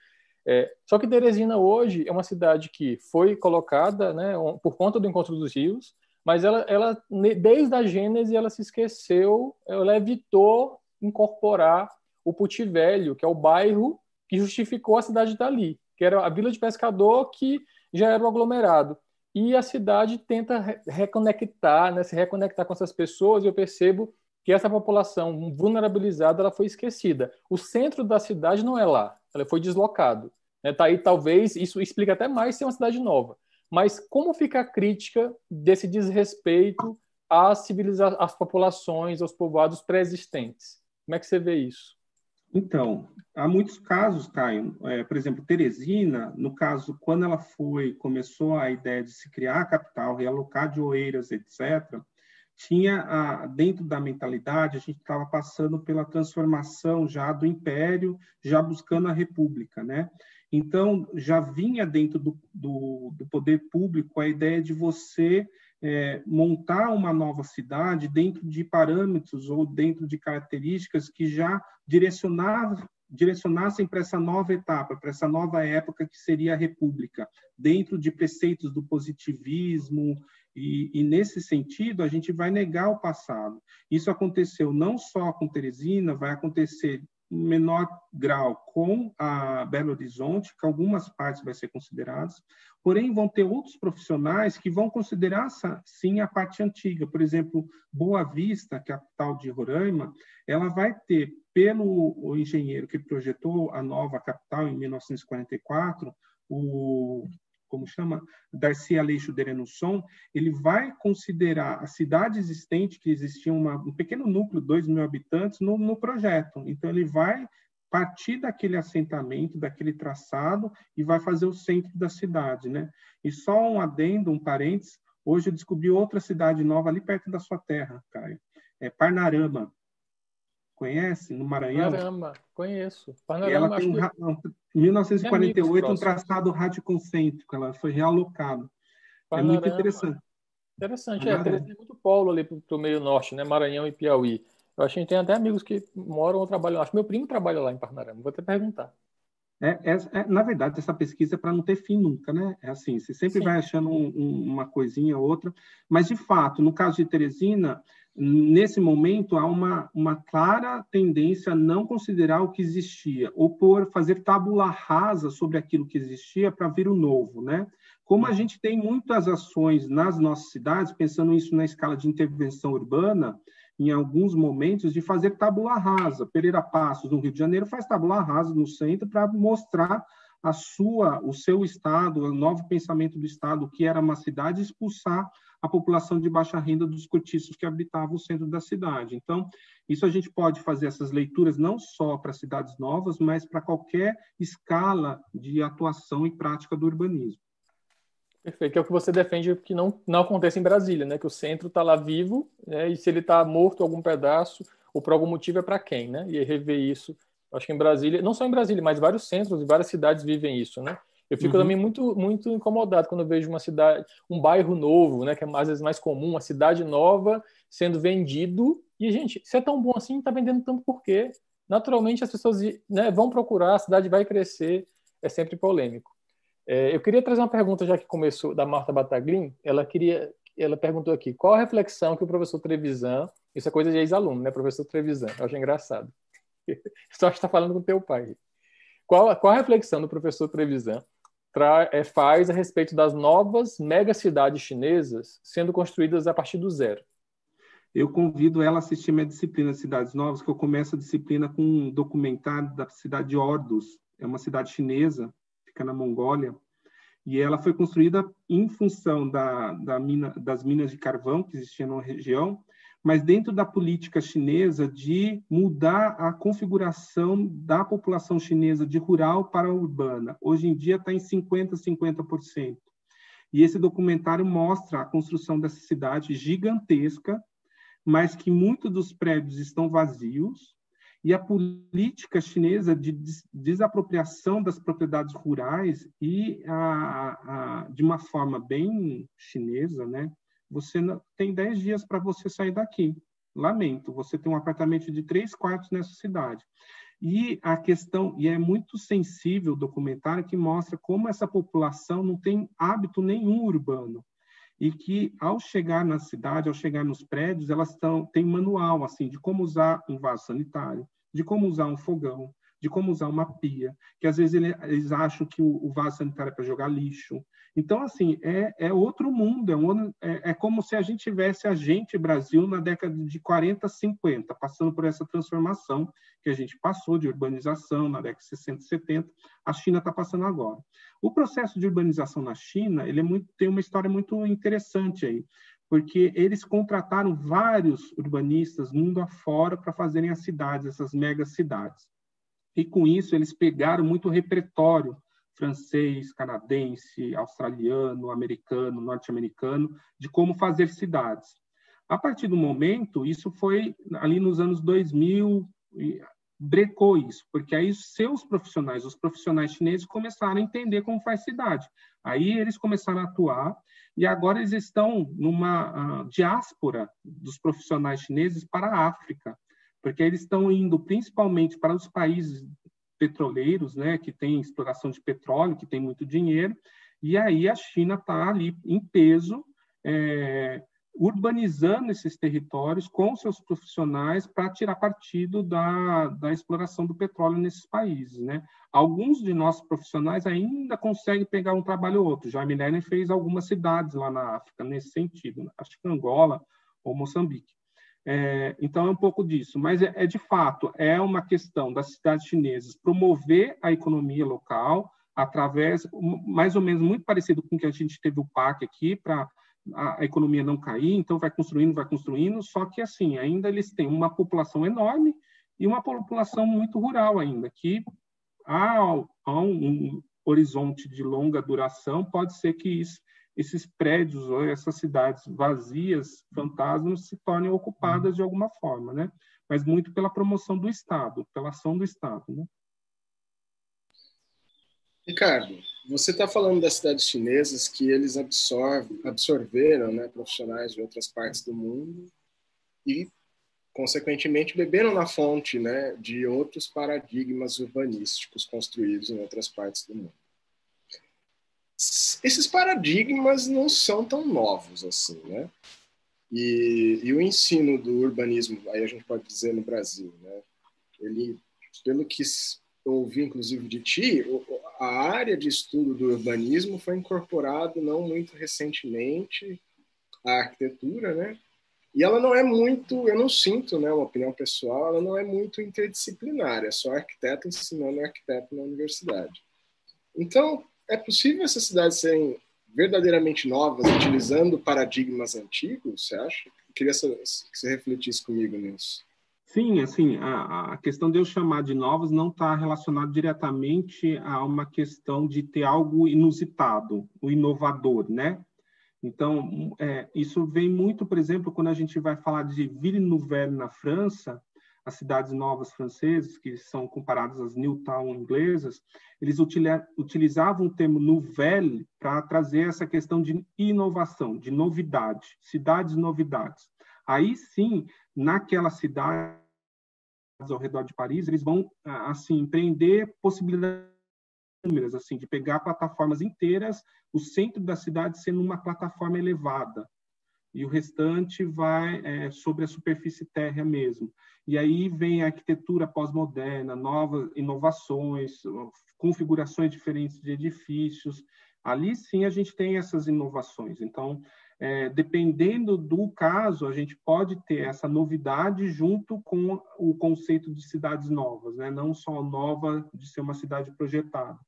É, só que Teresina hoje é uma cidade que foi colocada né, por conta do encontro dos rios, mas ela, ela desde a Gênese ela se esqueceu, ela evitou incorporar o Puti Velho, que é o bairro que justificou a cidade estar ali, que era a vila de pescador que já era o aglomerado. E a cidade tenta reconectar, né, se reconectar com essas pessoas, e eu percebo que essa população vulnerabilizada ela foi esquecida. O centro da cidade não é lá, ela foi deslocado. Né? Tá aí, talvez, isso explica até mais ser uma cidade nova. Mas como fica a crítica desse desrespeito às às populações, aos povoados pré-existentes? Como é que você vê isso? Então, há muitos casos, Caio. É, por exemplo, Teresina, no caso, quando ela foi, começou a ideia de se criar a capital, realocar de Oeiras, etc., tinha a, dentro da mentalidade, a gente estava passando pela transformação já do império, já buscando a república, né? Então, já vinha dentro do, do, do poder público a ideia de você é, montar uma nova cidade dentro de parâmetros ou dentro de características que já direcionavam direcionassem para essa nova etapa, para essa nova época que seria a República, dentro de preceitos do positivismo, e, e, nesse sentido a gente vai negar o passado. Isso aconteceu não só com Teresina, vai acontecer menor grau com a Belo Horizonte, que algumas partes vai ser consideradas, porém vão ter outros profissionais que vão considerar sim a parte antiga. Por exemplo, Boa Vista, capital de Roraima, ela vai ter pelo engenheiro que projetou a nova capital em 1944, o como chama, Darcy Aleixo de Renusson, ele vai considerar a cidade existente, que existia uma, um pequeno núcleo, 2 mil habitantes, no, no projeto. Então, ele vai partir daquele assentamento, daquele traçado, e vai fazer o centro da cidade. Né? E só um adendo, um parênteses, hoje eu descobri outra cidade nova ali perto da sua terra, Caio. É Parnarama. Conhece? No Maranhão? Caramba, conheço. Panorama, ela tem um, em 1948 um traçado radioconcêntrico, ela foi realocada. É muito interessante. Interessante, é, tem muito polo ali para o meio norte, né? Maranhão e Piauí. Eu acho que tem até amigos que moram ou trabalham. Acho que meu primo trabalha lá em Parnarama. Vou até perguntar. É, é, é, na verdade, essa pesquisa é para não ter fim nunca, né? É assim, você sempre Sim. vai achando um, um, uma coisinha ou outra. Mas, de fato, no caso de Teresina, nesse momento há uma, uma clara tendência a não considerar o que existia, ou por fazer tábula rasa sobre aquilo que existia para vir o novo, né? Como a gente tem muitas ações nas nossas cidades, pensando isso na escala de intervenção urbana, em alguns momentos, de fazer tábula rasa. Pereira Passos, no Rio de Janeiro, faz tábula rasa no centro para mostrar a sua, o seu estado, o novo pensamento do estado, que era uma cidade, expulsar a população de baixa renda dos cortiços que habitavam o centro da cidade. Então, isso a gente pode fazer essas leituras não só para cidades novas, mas para qualquer escala de atuação e prática do urbanismo. Perfeito, que é o que você defende que não, não acontece em Brasília, né? Que o centro está lá vivo, né? e se ele está morto algum pedaço, ou por algum motivo é para quem, né? E rever isso. Acho que em Brasília, não só em Brasília, mas vários centros e várias cidades vivem isso, né? Eu fico uhum. também muito, muito incomodado quando eu vejo uma cidade, um bairro novo, né, que é às vezes mais comum, uma cidade nova sendo vendido. E, gente, se é tão bom assim, está vendendo tanto por quê? Naturalmente, as pessoas né, vão procurar, a cidade vai crescer, é sempre polêmico. É, eu queria trazer uma pergunta, já que começou, da Marta Bataglin. Ela queria, ela perguntou aqui, qual a reflexão que o professor Trevisan, isso é coisa de ex-aluno, né, professor Trevisan, eu acho engraçado. Só está falando com teu pai. Qual, qual a reflexão do professor Trevisan é, faz a respeito das novas megacidades chinesas sendo construídas a partir do zero. Eu convido ela a assistir minha disciplina Cidades Novas, que eu começo a disciplina com um documentário da cidade de Ordus. É uma cidade chinesa, fica na Mongólia, e ela foi construída em função da, da mina, das minas de carvão que existiam na região, mas dentro da política chinesa de mudar a configuração da população chinesa de rural para urbana. Hoje em dia está em 50%, 50%. E esse documentário mostra a construção dessa cidade gigantesca, mas que muitos dos prédios estão vazios, e a política chinesa de desapropriação das propriedades rurais e a, a, de uma forma bem chinesa, né? Você tem 10 dias para você sair daqui. Lamento, você tem um apartamento de três quartos nessa cidade. E a questão, e é muito sensível o documentário que mostra como essa população não tem hábito nenhum urbano e que ao chegar na cidade, ao chegar nos prédios, elas têm manual assim de como usar um vaso sanitário, de como usar um fogão, de como usar uma pia, que às vezes eles acham que o, vaso sanitário é para jogar lixo. Então, assim, é, é outro mundo, é, um, é, é, como se a gente tivesse a gente, Brasil, na década de 40, 50, passando por essa transformação que a gente passou de urbanização na década de 60, 70, a China está passando agora. O processo de urbanização na China, ele é muito, tem uma história muito interessante aí, porque eles contrataram vários urbanistas mundo afora para fazerem as cidades, essas mega cidades. E com isso eles pegaram muito repertório francês, canadense, australiano, americano, norte-americano, de como fazer cidades. A partir do momento, isso foi ali nos anos 2000, brecou isso, porque aí seus profissionais, os profissionais chineses, começaram a entender como faz cidade. Aí eles começaram a atuar e agora eles estão numa uh, diáspora dos profissionais chineses para a África, porque eles estão indo principalmente para os países petroleiros, né, que tem exploração de petróleo, que tem muito dinheiro, e aí a China está ali em peso, é, urbanizando esses territórios com seus profissionais para tirar partido da, da exploração do petróleo nesses países. Né? Alguns de nossos profissionais ainda conseguem pegar um trabalho ou outro. Já Milene fez algumas cidades lá na África nesse sentido, acho que Angola ou Moçambique. É, então, é um pouco disso. Mas, é, é, de fato, é uma questão das cidades chinesas promover a economia local através, mais ou menos, muito parecido com o que a gente teve o PAC aqui, para a, a, economia não cair, então vai construindo, vai construindo, só que, assim, ainda eles têm uma população enorme e uma população muito rural ainda, que há, há um, um horizonte de longa duração, pode ser que isso esses prédios ou essas cidades vazias, fantasmas, se tornem ocupadas de alguma forma, né? Mas muito pela promoção do Estado, pela ação do Estado, né? Ricardo, você está falando das cidades chinesas que eles absorve, absorveram né, profissionais de outras partes do mundo e, consequentemente, beberam na fonte né, de outros paradigmas urbanísticos construídos em outras partes do mundo esses paradigmas não são tão novos assim, né? E, e, o ensino do urbanismo, aí a gente pode dizer no Brasil, né? Ele, pelo que ouvi inclusive de ti, a área de estudo do urbanismo foi incorporado não muito recentemente à arquitetura, né? E ela não é muito, eu não sinto, né, uma opinião pessoal, ela não é muito interdisciplinar, é só arquiteto ensinando arquiteto na universidade. Então, é possível essas cidades serem verdadeiramente novas, utilizando paradigmas antigos, você acha? Eu queria que você refletisse comigo nisso. Sim, assim, a, a questão de eu chamar de novas não está relacionada diretamente a uma questão de ter algo inusitado, o inovador, né? Então, é, isso vem muito, por exemplo, quando a gente vai falar de Ville Nouvelle na França, as cidades novas francesas, que são comparadas às Newtown inglesas, eles utilizavam o termo nouvelle para trazer essa questão de inovação, de novidade, cidades novidades. Aí sim, naquela cidade ao redor de Paris, eles vão assim empreender possibilidades assim de pegar plataformas inteiras, o centro da cidade sendo uma plataforma elevada, e o restante vai é, sobre a superfície térrea mesmo. E aí vem a arquitetura pós-moderna, novas inovações, configurações diferentes de edifícios. Ali sim a gente tem essas inovações. Então, é, dependendo do caso, a gente pode ter essa novidade junto com o conceito de cidades novas, né? não só nova de ser uma cidade projetada.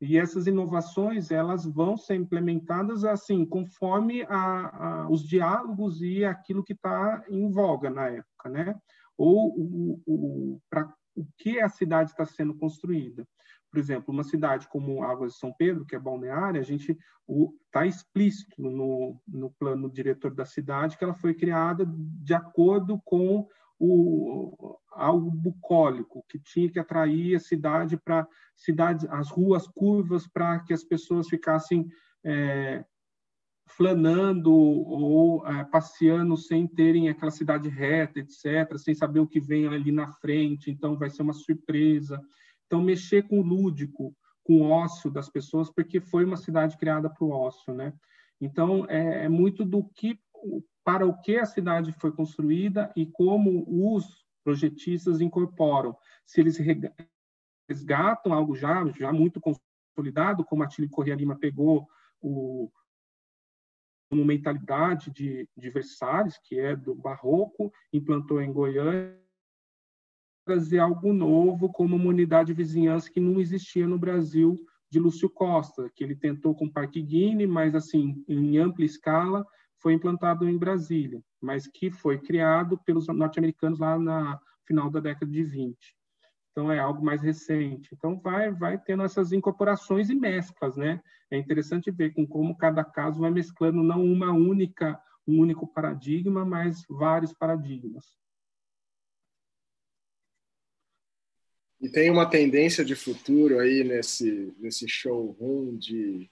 E essas inovações elas vão ser implementadas assim conforme a, a, os diálogos e aquilo que está em voga na época, né? Ou o, o para o que a cidade está sendo construída. Por exemplo, uma cidade como Águas de São Pedro, que é balneária, a gente está explícito no, no plano diretor da cidade que ela foi criada de acordo com o algo bucólico que tinha que atrair a cidade para cidades as ruas curvas para que as pessoas ficassem é, flanando ou é, passeando sem terem aquela cidade reta etc sem saber o que vem ali na frente. Então vai ser uma surpresa. Então mexer com o lúdico com o ócio das pessoas porque foi uma cidade criada para o ócio né? Então é, é muito do que para o que a cidade foi construída e como os projetistas incorporam. Se eles resgatam algo já, já muito consolidado, como a Tílio Correia Lima pegou o, uma mentalidade de, de Versalhes, que é do barroco, implantou em Goiânia, trazer algo novo como uma unidade de vizinhança que não existia no Brasil de Lúcio Costa, que ele tentou com o Parque Guine, mas assim em ampla escala foi implantado em Brasília, mas que foi criado pelos norte-americanos lá na final da década de 20. Então é algo mais recente. Então vai vai tendo essas incorporações e mesclas, né? É interessante ver com como cada caso vai mesclando não uma única um único paradigma, mas vários paradigmas. E tem uma tendência de futuro aí nesse nesse showroom de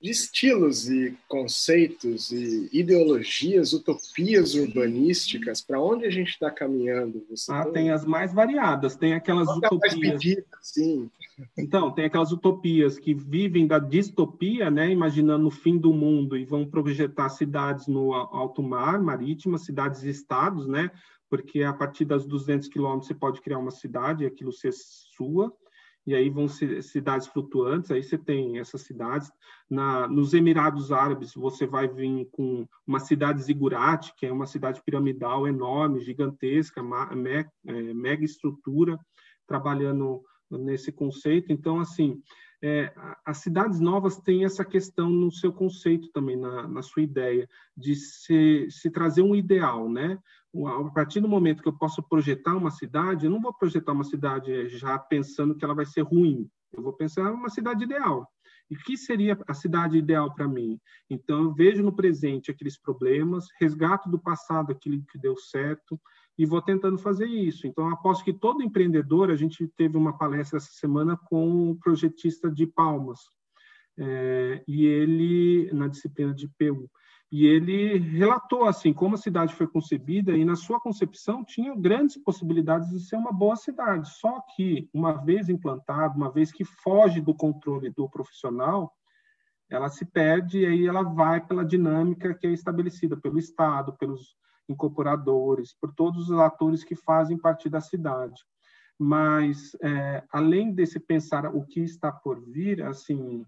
de estilos e conceitos e ideologias, utopias urbanísticas, para onde a gente está caminhando? Você ah, tem... tem as mais variadas, tem aquelas Qual utopias. É pedida, sim. Então, tem aquelas utopias que vivem da distopia, né, imaginando o fim do mundo e vão projetar cidades no alto mar, marítimas, cidades e estados, né, porque a partir das 200 quilômetros você pode criar uma cidade e aquilo ser sua e aí vão ser cidades flutuantes, aí você tem essas cidades. Na, nos Emirados Árabes, você vai vir com uma cidade zigurate, que é uma cidade piramidal enorme, gigantesca, é, mega estrutura, trabalhando nesse conceito. Então, assim, é, as cidades novas têm essa questão no seu conceito também, na, na sua ideia, de se, se trazer um ideal, né? A partir do momento que eu posso projetar uma cidade, eu não vou projetar uma cidade já pensando que ela vai ser ruim. Eu vou pensar uma cidade ideal. E o que seria a cidade ideal para mim? Então, eu vejo no presente aqueles problemas, resgato do passado aquilo que deu certo e vou tentando fazer isso. Então, aposto que todo empreendedor, a gente teve uma palestra essa semana com um projetista de Palmas, é, e ele, na disciplina de PU, e ele relatou assim como a cidade foi concebida e na sua concepção tinha grandes possibilidades de ser uma boa cidade. Só que uma vez implantado, uma vez que foge do controle do profissional, ela se perde e aí ela vai pela dinâmica que é estabelecida pelo Estado, pelos incorporadores, por todos os atores que fazem parte da cidade. Mas é, além desse pensar o que está por vir, assim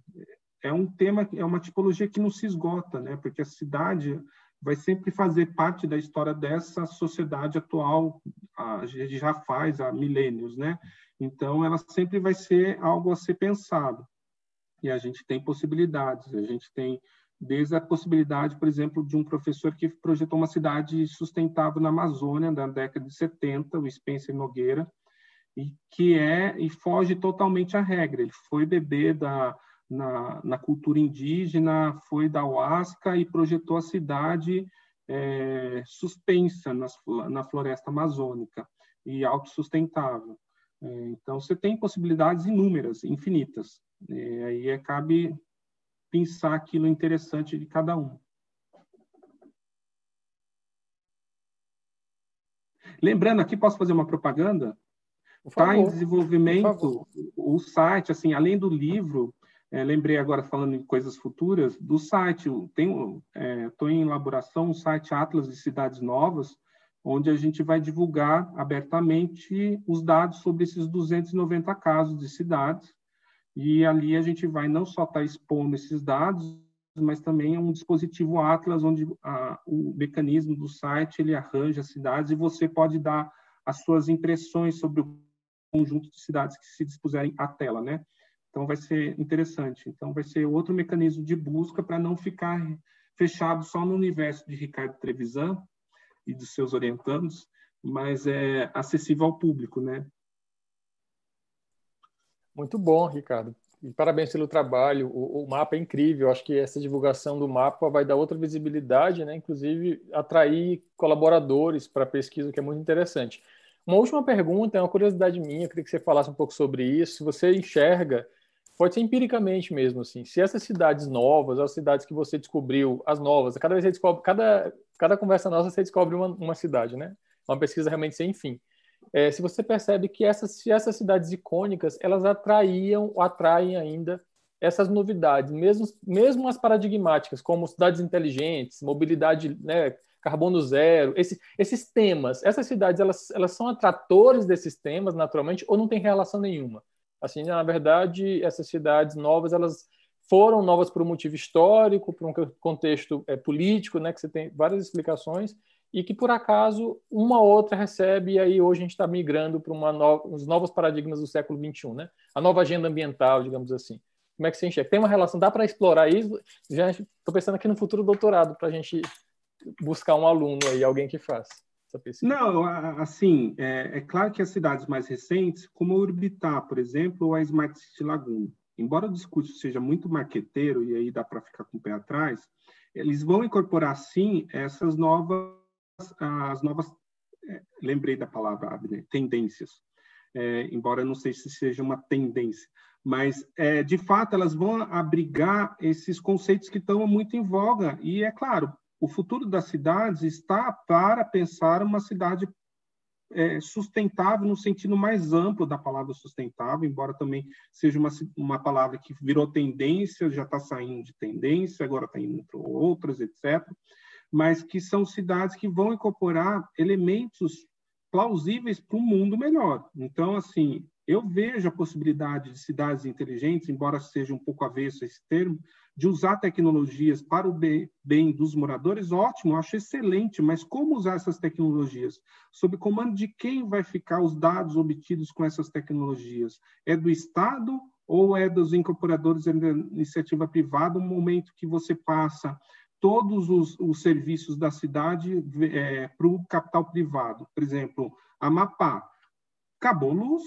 é um tema, é uma tipologia que não se esgota, né? Porque a cidade vai sempre fazer parte da história dessa sociedade atual, a gente já faz há milênios, né? Então, ela sempre vai ser algo a ser pensado. E a gente tem possibilidades, a gente tem desde a possibilidade, por exemplo, de um professor que projetou uma cidade sustentável na Amazônia na década de 70, o Spencer Nogueira, e que é e foge totalmente à regra. Ele foi bebê da na, na cultura indígena, foi da Huasca e projetou a cidade é, suspensa nas, na floresta amazônica e autossustentável. É, então, você tem possibilidades inúmeras, infinitas. É, aí é, cabe pensar aquilo interessante de cada um. Lembrando aqui, posso fazer uma propaganda? Está em desenvolvimento o site, assim, além do livro, é, lembrei agora, falando em coisas futuras, do site. Estou é, em elaboração um site Atlas de Cidades Novas, onde a gente vai divulgar abertamente os dados sobre esses 290 casos de cidades. E ali a gente vai não só estar tá expondo esses dados, mas também é um dispositivo Atlas, onde a, o mecanismo do site ele arranja cidades e você pode dar as suas impressões sobre o conjunto de cidades que se dispuserem à tela, né? Então, vai ser interessante. Então, vai ser outro mecanismo de busca para não ficar fechado só no universo de Ricardo Trevisan e dos seus orientandos, mas é acessível ao público, né? Muito bom, Ricardo. E parabéns pelo trabalho. O, o, mapa é incrível. Acho que essa divulgação do mapa vai dar outra visibilidade, né? Inclusive atrair colaboradores para a pesquisa, que é muito interessante. Uma última pergunta, é uma curiosidade minha, eu queria que você falasse um pouco sobre isso. Você enxerga, pode ser empiricamente mesmo, assim, se essas cidades novas, as cidades que você descobriu, as novas, cada vez você descobre, cada, cada conversa nossa você descobre uma, uma cidade, né? Uma pesquisa realmente sem fim. É, se você percebe que essas, essas cidades icônicas, elas atraíam, atraem ainda essas novidades, mesmo, mesmo as paradigmáticas, como cidades inteligentes, mobilidade, né, carbono zero, esse, esses temas, essas cidades elas, elas são atratores desses temas naturalmente ou não tem relação nenhuma? Assim, na verdade, essas cidades novas elas foram novas por um motivo histórico, por um contexto é, político, né, que você tem várias explicações e que por acaso uma ou outra recebe e aí hoje a gente está migrando para no, os novos paradigmas do século 21, né? A nova agenda ambiental, digamos assim. Como é que você enxerga? Tem uma relação? Dá para explorar isso? Estou pensando aqui no futuro doutorado para a gente buscar um aluno aí, alguém que faça essa pesquisa? Não, assim, é, é, claro que as cidades mais recentes, como a Urbitar, por exemplo, ou a Smart City Laguna, embora o discurso seja muito marqueteiro, e aí dá para ficar com o pé atrás, eles vão incorporar, sim, essas novas, as novas, é, lembrei da palavra, Abner, tendências, é, embora não sei se seja uma tendência, mas é, de fato elas vão abrigar esses conceitos que estão muito em voga e é claro o futuro das cidades está para pensar uma cidade é, sustentável no sentido mais amplo da palavra sustentável, embora também seja uma, uma palavra que virou tendência, já está saindo de tendência, agora está indo para outras, etc. Mas que são cidades que vão incorporar elementos plausíveis para um mundo melhor. Então, assim, eu vejo a possibilidade de cidades inteligentes, embora seja um pouco avesso esse termo, de usar tecnologias para o bem dos moradores, ótimo, acho excelente, mas como usar essas tecnologias? Sob comando de quem vai ficar os dados obtidos com essas tecnologias? É do Estado ou é dos incorporadores da iniciativa privada, no momento que você passa todos os, os serviços da cidade é, para o capital privado? Por exemplo, Amapá, acabou luz,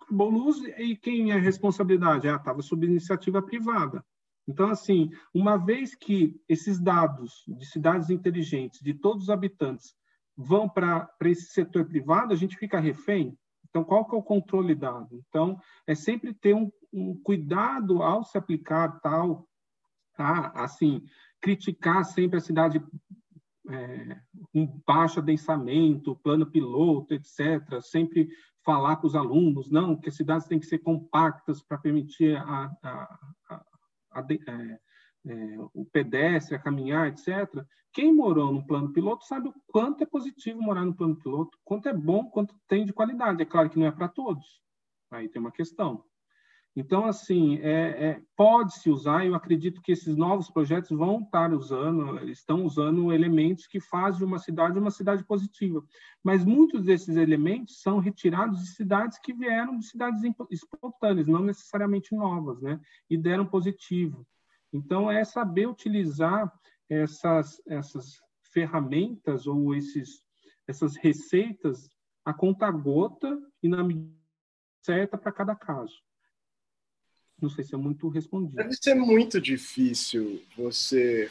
acabou luz, e quem é a responsabilidade? Ah, estava sob iniciativa privada. Então, assim, uma vez que esses dados de cidades inteligentes, de todos os habitantes, vão para esse setor privado, a gente fica refém. Então, qual que é o controle dado? Então, é sempre ter um, um cuidado ao se aplicar tal, tá? assim, criticar sempre a cidade é, com baixo adensamento, plano piloto, etc. Sempre falar com os alunos, não, que as cidades têm que ser compactas para permitir a, a, a, é, é, o pedestre, a caminhar, etc. Quem morou no plano piloto sabe o quanto é positivo morar no plano piloto, quanto é bom, quanto tem de qualidade. É claro que não é para todos. Aí tem uma questão. Então, assim, é, é pode-se usar, eu acredito que esses novos projetos vão estar usando, estão usando elementos que fazem uma cidade uma cidade positiva. Mas muitos desses elementos são retirados de cidades que vieram de cidades espontâneas, não necessariamente novas, né? E deram positivo. Então, é saber utilizar essas, essas ferramentas ou esses, essas receitas a conta gota e na medida certa para cada caso. Não sei se é muito respondido. Deve ser muito difícil você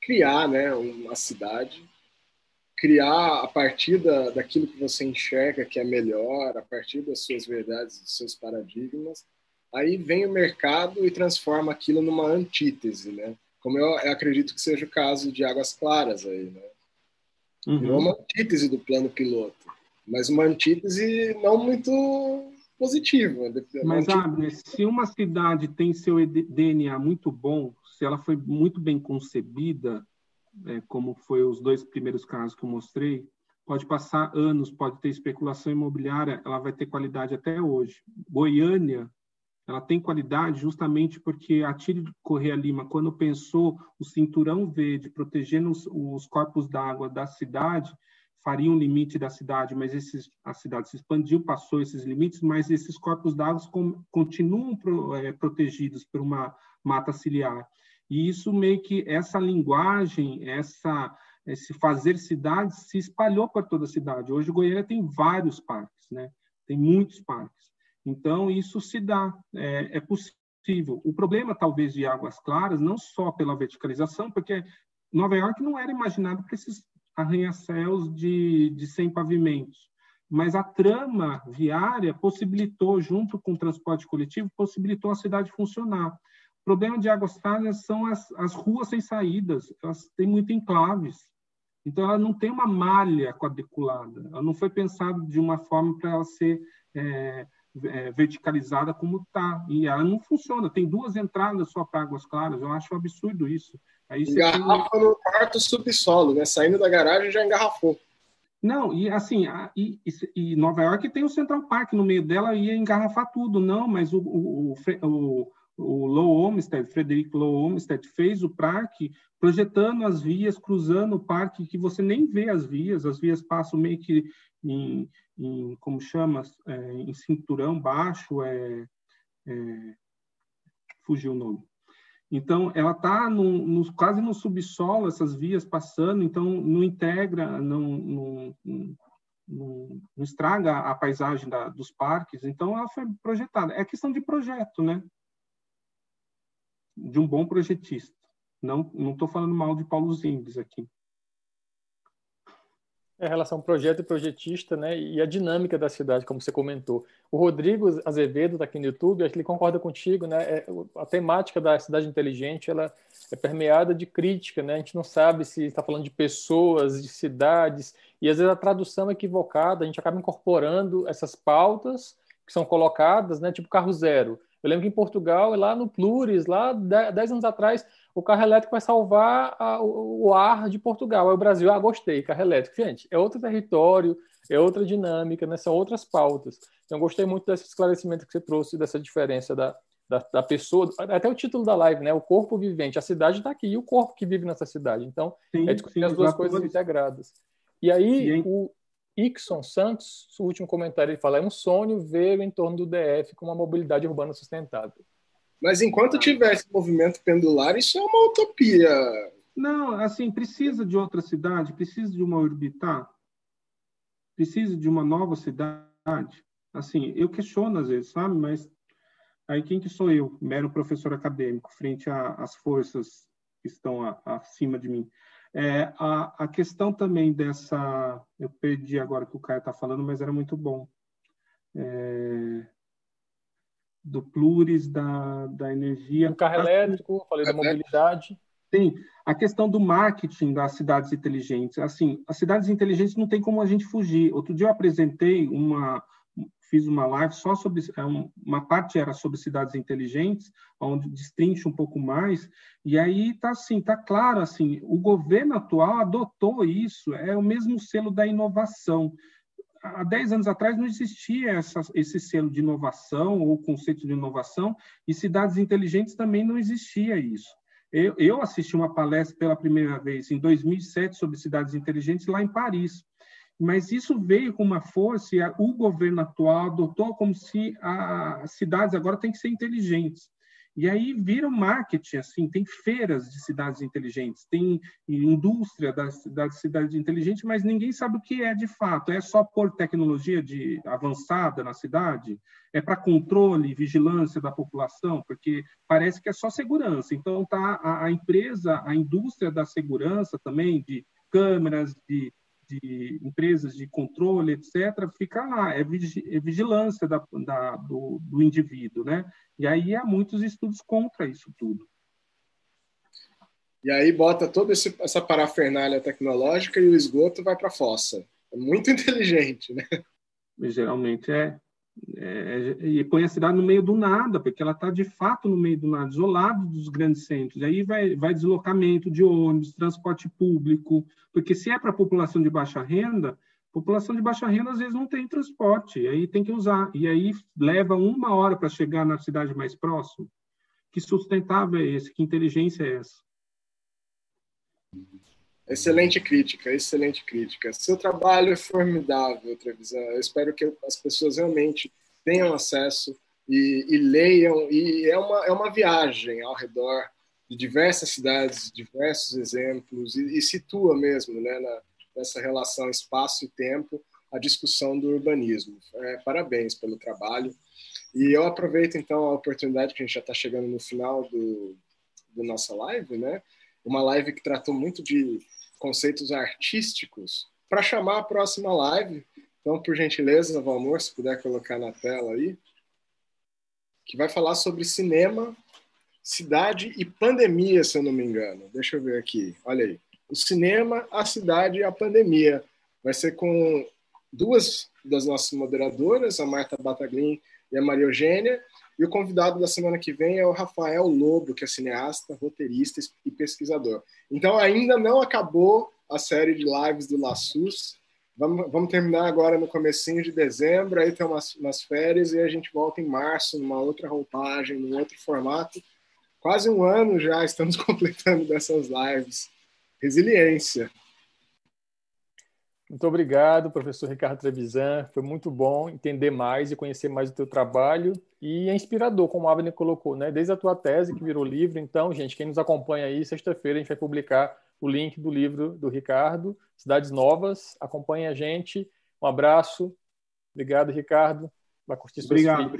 criar né, uma cidade, criar a partir da, daquilo que você enxerga que é melhor, a partir das suas verdades, dos seus paradigmas. Aí vem o mercado e transforma aquilo numa antítese, né? Como eu, eu acredito que seja o caso de Águas Claras aí, né? Uhum. Virou uma antítese do plano piloto, mas uma antítese não muito positivo. Mas, Abner, se uma cidade tem seu DNA muito bom, se ela foi muito bem concebida, é, como foi os dois primeiros casos que eu mostrei, pode passar anos, pode ter especulação imobiliária, ela vai ter qualidade até hoje. Goiânia, ela tem qualidade justamente porque a Tírio Correia Lima, quando pensou o cinturão verde protegendo os, os corpos d'água da cidade, faria um limite da cidade, mas esses, a cidade se expandiu, passou esses limites, mas esses corpos d'água continuam pro, é, protegidos por uma mata ciliar. E isso meio que essa linguagem, essa esse fazer cidades se espalhou por toda a cidade. Hoje Goiânia tem vários parques, né? Tem muitos parques. Então isso se dá, é, é possível. O problema talvez de Águas Claras não só pela verticalização, porque Nova York não era imaginado para esses arranha-céus de, de 100 pavimentos. Mas a trama viária possibilitou, junto com o transporte coletivo, possibilitou a cidade funcionar. O problema de Águas Claras são as, as ruas sem saídas, elas têm muito enclaves. Então, ela não tem uma malha quadriculada, ela não foi pensada de uma forma para ela ser é, é, verticalizada como está. E ela não funciona, tem duas entradas só para Águas Claras, eu acho um absurdo isso. Aí Engarrafa tem... no quarto subsolo, né? Saindo da garagem já engarrafou. Não, e assim, a, e, e, Nova York tem o Central Park no meio dela ia engarrafar tudo, não, mas o, o, o, o Low Olmsted, Frederico Low Olmsted, fez o parque projetando as vias, cruzando o parque, que você nem vê as vias, as vias passam meio que em, em como chama, é, em cinturão baixo, é, é, fugiu o nome. Então, ela está quase no subsolo, essas vias passando, então não integra, não, não, não, não estraga a paisagem da, dos parques. Então, ela foi projetada. É questão de projeto, né? De um bom projetista. Não estou falando mal de Paulo Zindes aqui. É a relação projeto e projetista, né? E a dinâmica da cidade, como você comentou. O Rodrigo Azevedo, está aqui no YouTube, acho que ele concorda contigo, né? É, a temática da cidade inteligente, ela é permeada de crítica, né? A gente não sabe se está falando de pessoas, de cidades, e às vezes a tradução é equivocada, a gente acaba incorporando essas pautas que são colocadas, né? Tipo carro zero. Eu lembro que em Portugal, lá no Plures, lá 10 anos atrás, o carro elétrico vai salvar a, o, o, ar de Portugal. Aí o Brasil, ah, gostei, carro elétrico. Gente, é outro território, é outra dinâmica, né? são outras pautas. Então, gostei muito desse esclarecimento que você trouxe, dessa diferença da, da, da pessoa, até o título da live, né? O corpo vivente. A cidade está aqui, e o corpo que vive nessa cidade. Então, sim, é discutir sim, as duas coisas integradas. E aí, e o Ixon Santos, o último comentário, ele fala: é um sonho ver o entorno do DF com uma mobilidade urbana sustentável. Mas enquanto tiver esse movimento pendular, isso é uma utopia. Não, assim, precisa de outra cidade, precisa de uma orbitar, precisa de uma nova cidade. Assim, eu questiono às vezes, sabe? Mas aí quem que sou eu, mero professor acadêmico, frente às forças que estão a, acima de mim? É, a, a questão também dessa, eu perdi agora que o Caio está falando, mas era muito bom. É, do pluris, da, da energia. Do carro elétrico, falei da mobilidade. Sim, a questão do marketing das cidades inteligentes. Assim, as cidades inteligentes não tem como a gente fugir. Outro dia eu apresentei uma, fiz uma live só sobre é uma parte era sobre cidades inteligentes, onde destrincha um pouco mais. E aí tá assim, tá claro assim, o governo atual adotou isso, é o mesmo selo da inovação há 10 anos atrás não existia essa, esse selo de inovação ou conceito de inovação, e cidades inteligentes também não existia isso. Eu, eu assisti uma palestra pela primeira vez em 2007 sobre cidades inteligentes lá em Paris, mas isso veio com uma força e o governo atual adotou como se as cidades agora têm que ser inteligentes. E aí vira marketing, assim, tem feiras de cidades inteligentes, tem indústria das, das cidades inteligentes, mas ninguém sabe o que é de fato. É só pôr tecnologia de avançada na cidade? É para controle e vigilância da população? Porque parece que é só segurança. Então tá a, a empresa, a indústria da segurança também, de câmeras, de de empresas de controle, etc., fica lá, é, é vigilância da, da, do, do indivíduo, né? E aí há muitos estudos contra isso tudo. E aí bota toda essa parafernália tecnológica e o esgoto vai para a fossa. É muito inteligente, né? Geralmente é. É, e põe a cidade no meio do nada, porque ela está de fato no meio do nada, isolado dos grandes centros. E aí vai, vai deslocamento de ônibus, transporte público, porque se é para a população de baixa renda, população de baixa renda às vezes não tem transporte, e aí tem que usar. E aí leva uma hora para chegar na cidade mais próxima. Que sustentável é esse? Que inteligência é essa? Excelente crítica, excelente crítica. Seu trabalho é formidável, Trevisan. Eu espero que as pessoas realmente tenham acesso e, e leiam. E é uma, é uma viagem ao redor de diversas cidades, diversos exemplos, e, e situa mesmo né, na, nessa relação espaço e tempo a discussão do urbanismo. É, parabéns pelo trabalho. E eu aproveito então a oportunidade que a gente já está chegando no final do, do nossa live, né? Uma live que tratou muito de conceitos artísticos, para chamar a próxima live. Então, por gentileza, Valmor, se puder colocar na tela aí, que vai falar sobre cinema, cidade e pandemia, se eu não me engano. Deixa eu ver aqui. Olha aí. O cinema, a cidade e a pandemia. Vai ser com duas das nossas moderadoras, a Marta Bataglin e a Maria Eugênia, e o convidado da semana que vem é o Rafael Lobo, que é cineasta, roteirista e pesquisador. Então, ainda não acabou a série de lives do Lassus. Vamos, vamos terminar agora no comecinho de dezembro, aí tem umas, umas férias e a gente volta em março, numa outra roupagem, num outro formato. Quase um ano já estamos completando dessas lives. Resiliência. Muito obrigado, professor Ricardo Trevisan. Foi muito bom entender mais e conhecer mais o teu trabalho. E é inspirador, como o Abner colocou, né? Desde a tua tese, que virou livro. Então, gente, quem nos acompanha aí, sexta-feira a gente vai publicar o link do livro do Ricardo, Cidades Novas. Acompanhe a gente. Um abraço. Obrigado, Ricardo. Vai curtir Obrigado.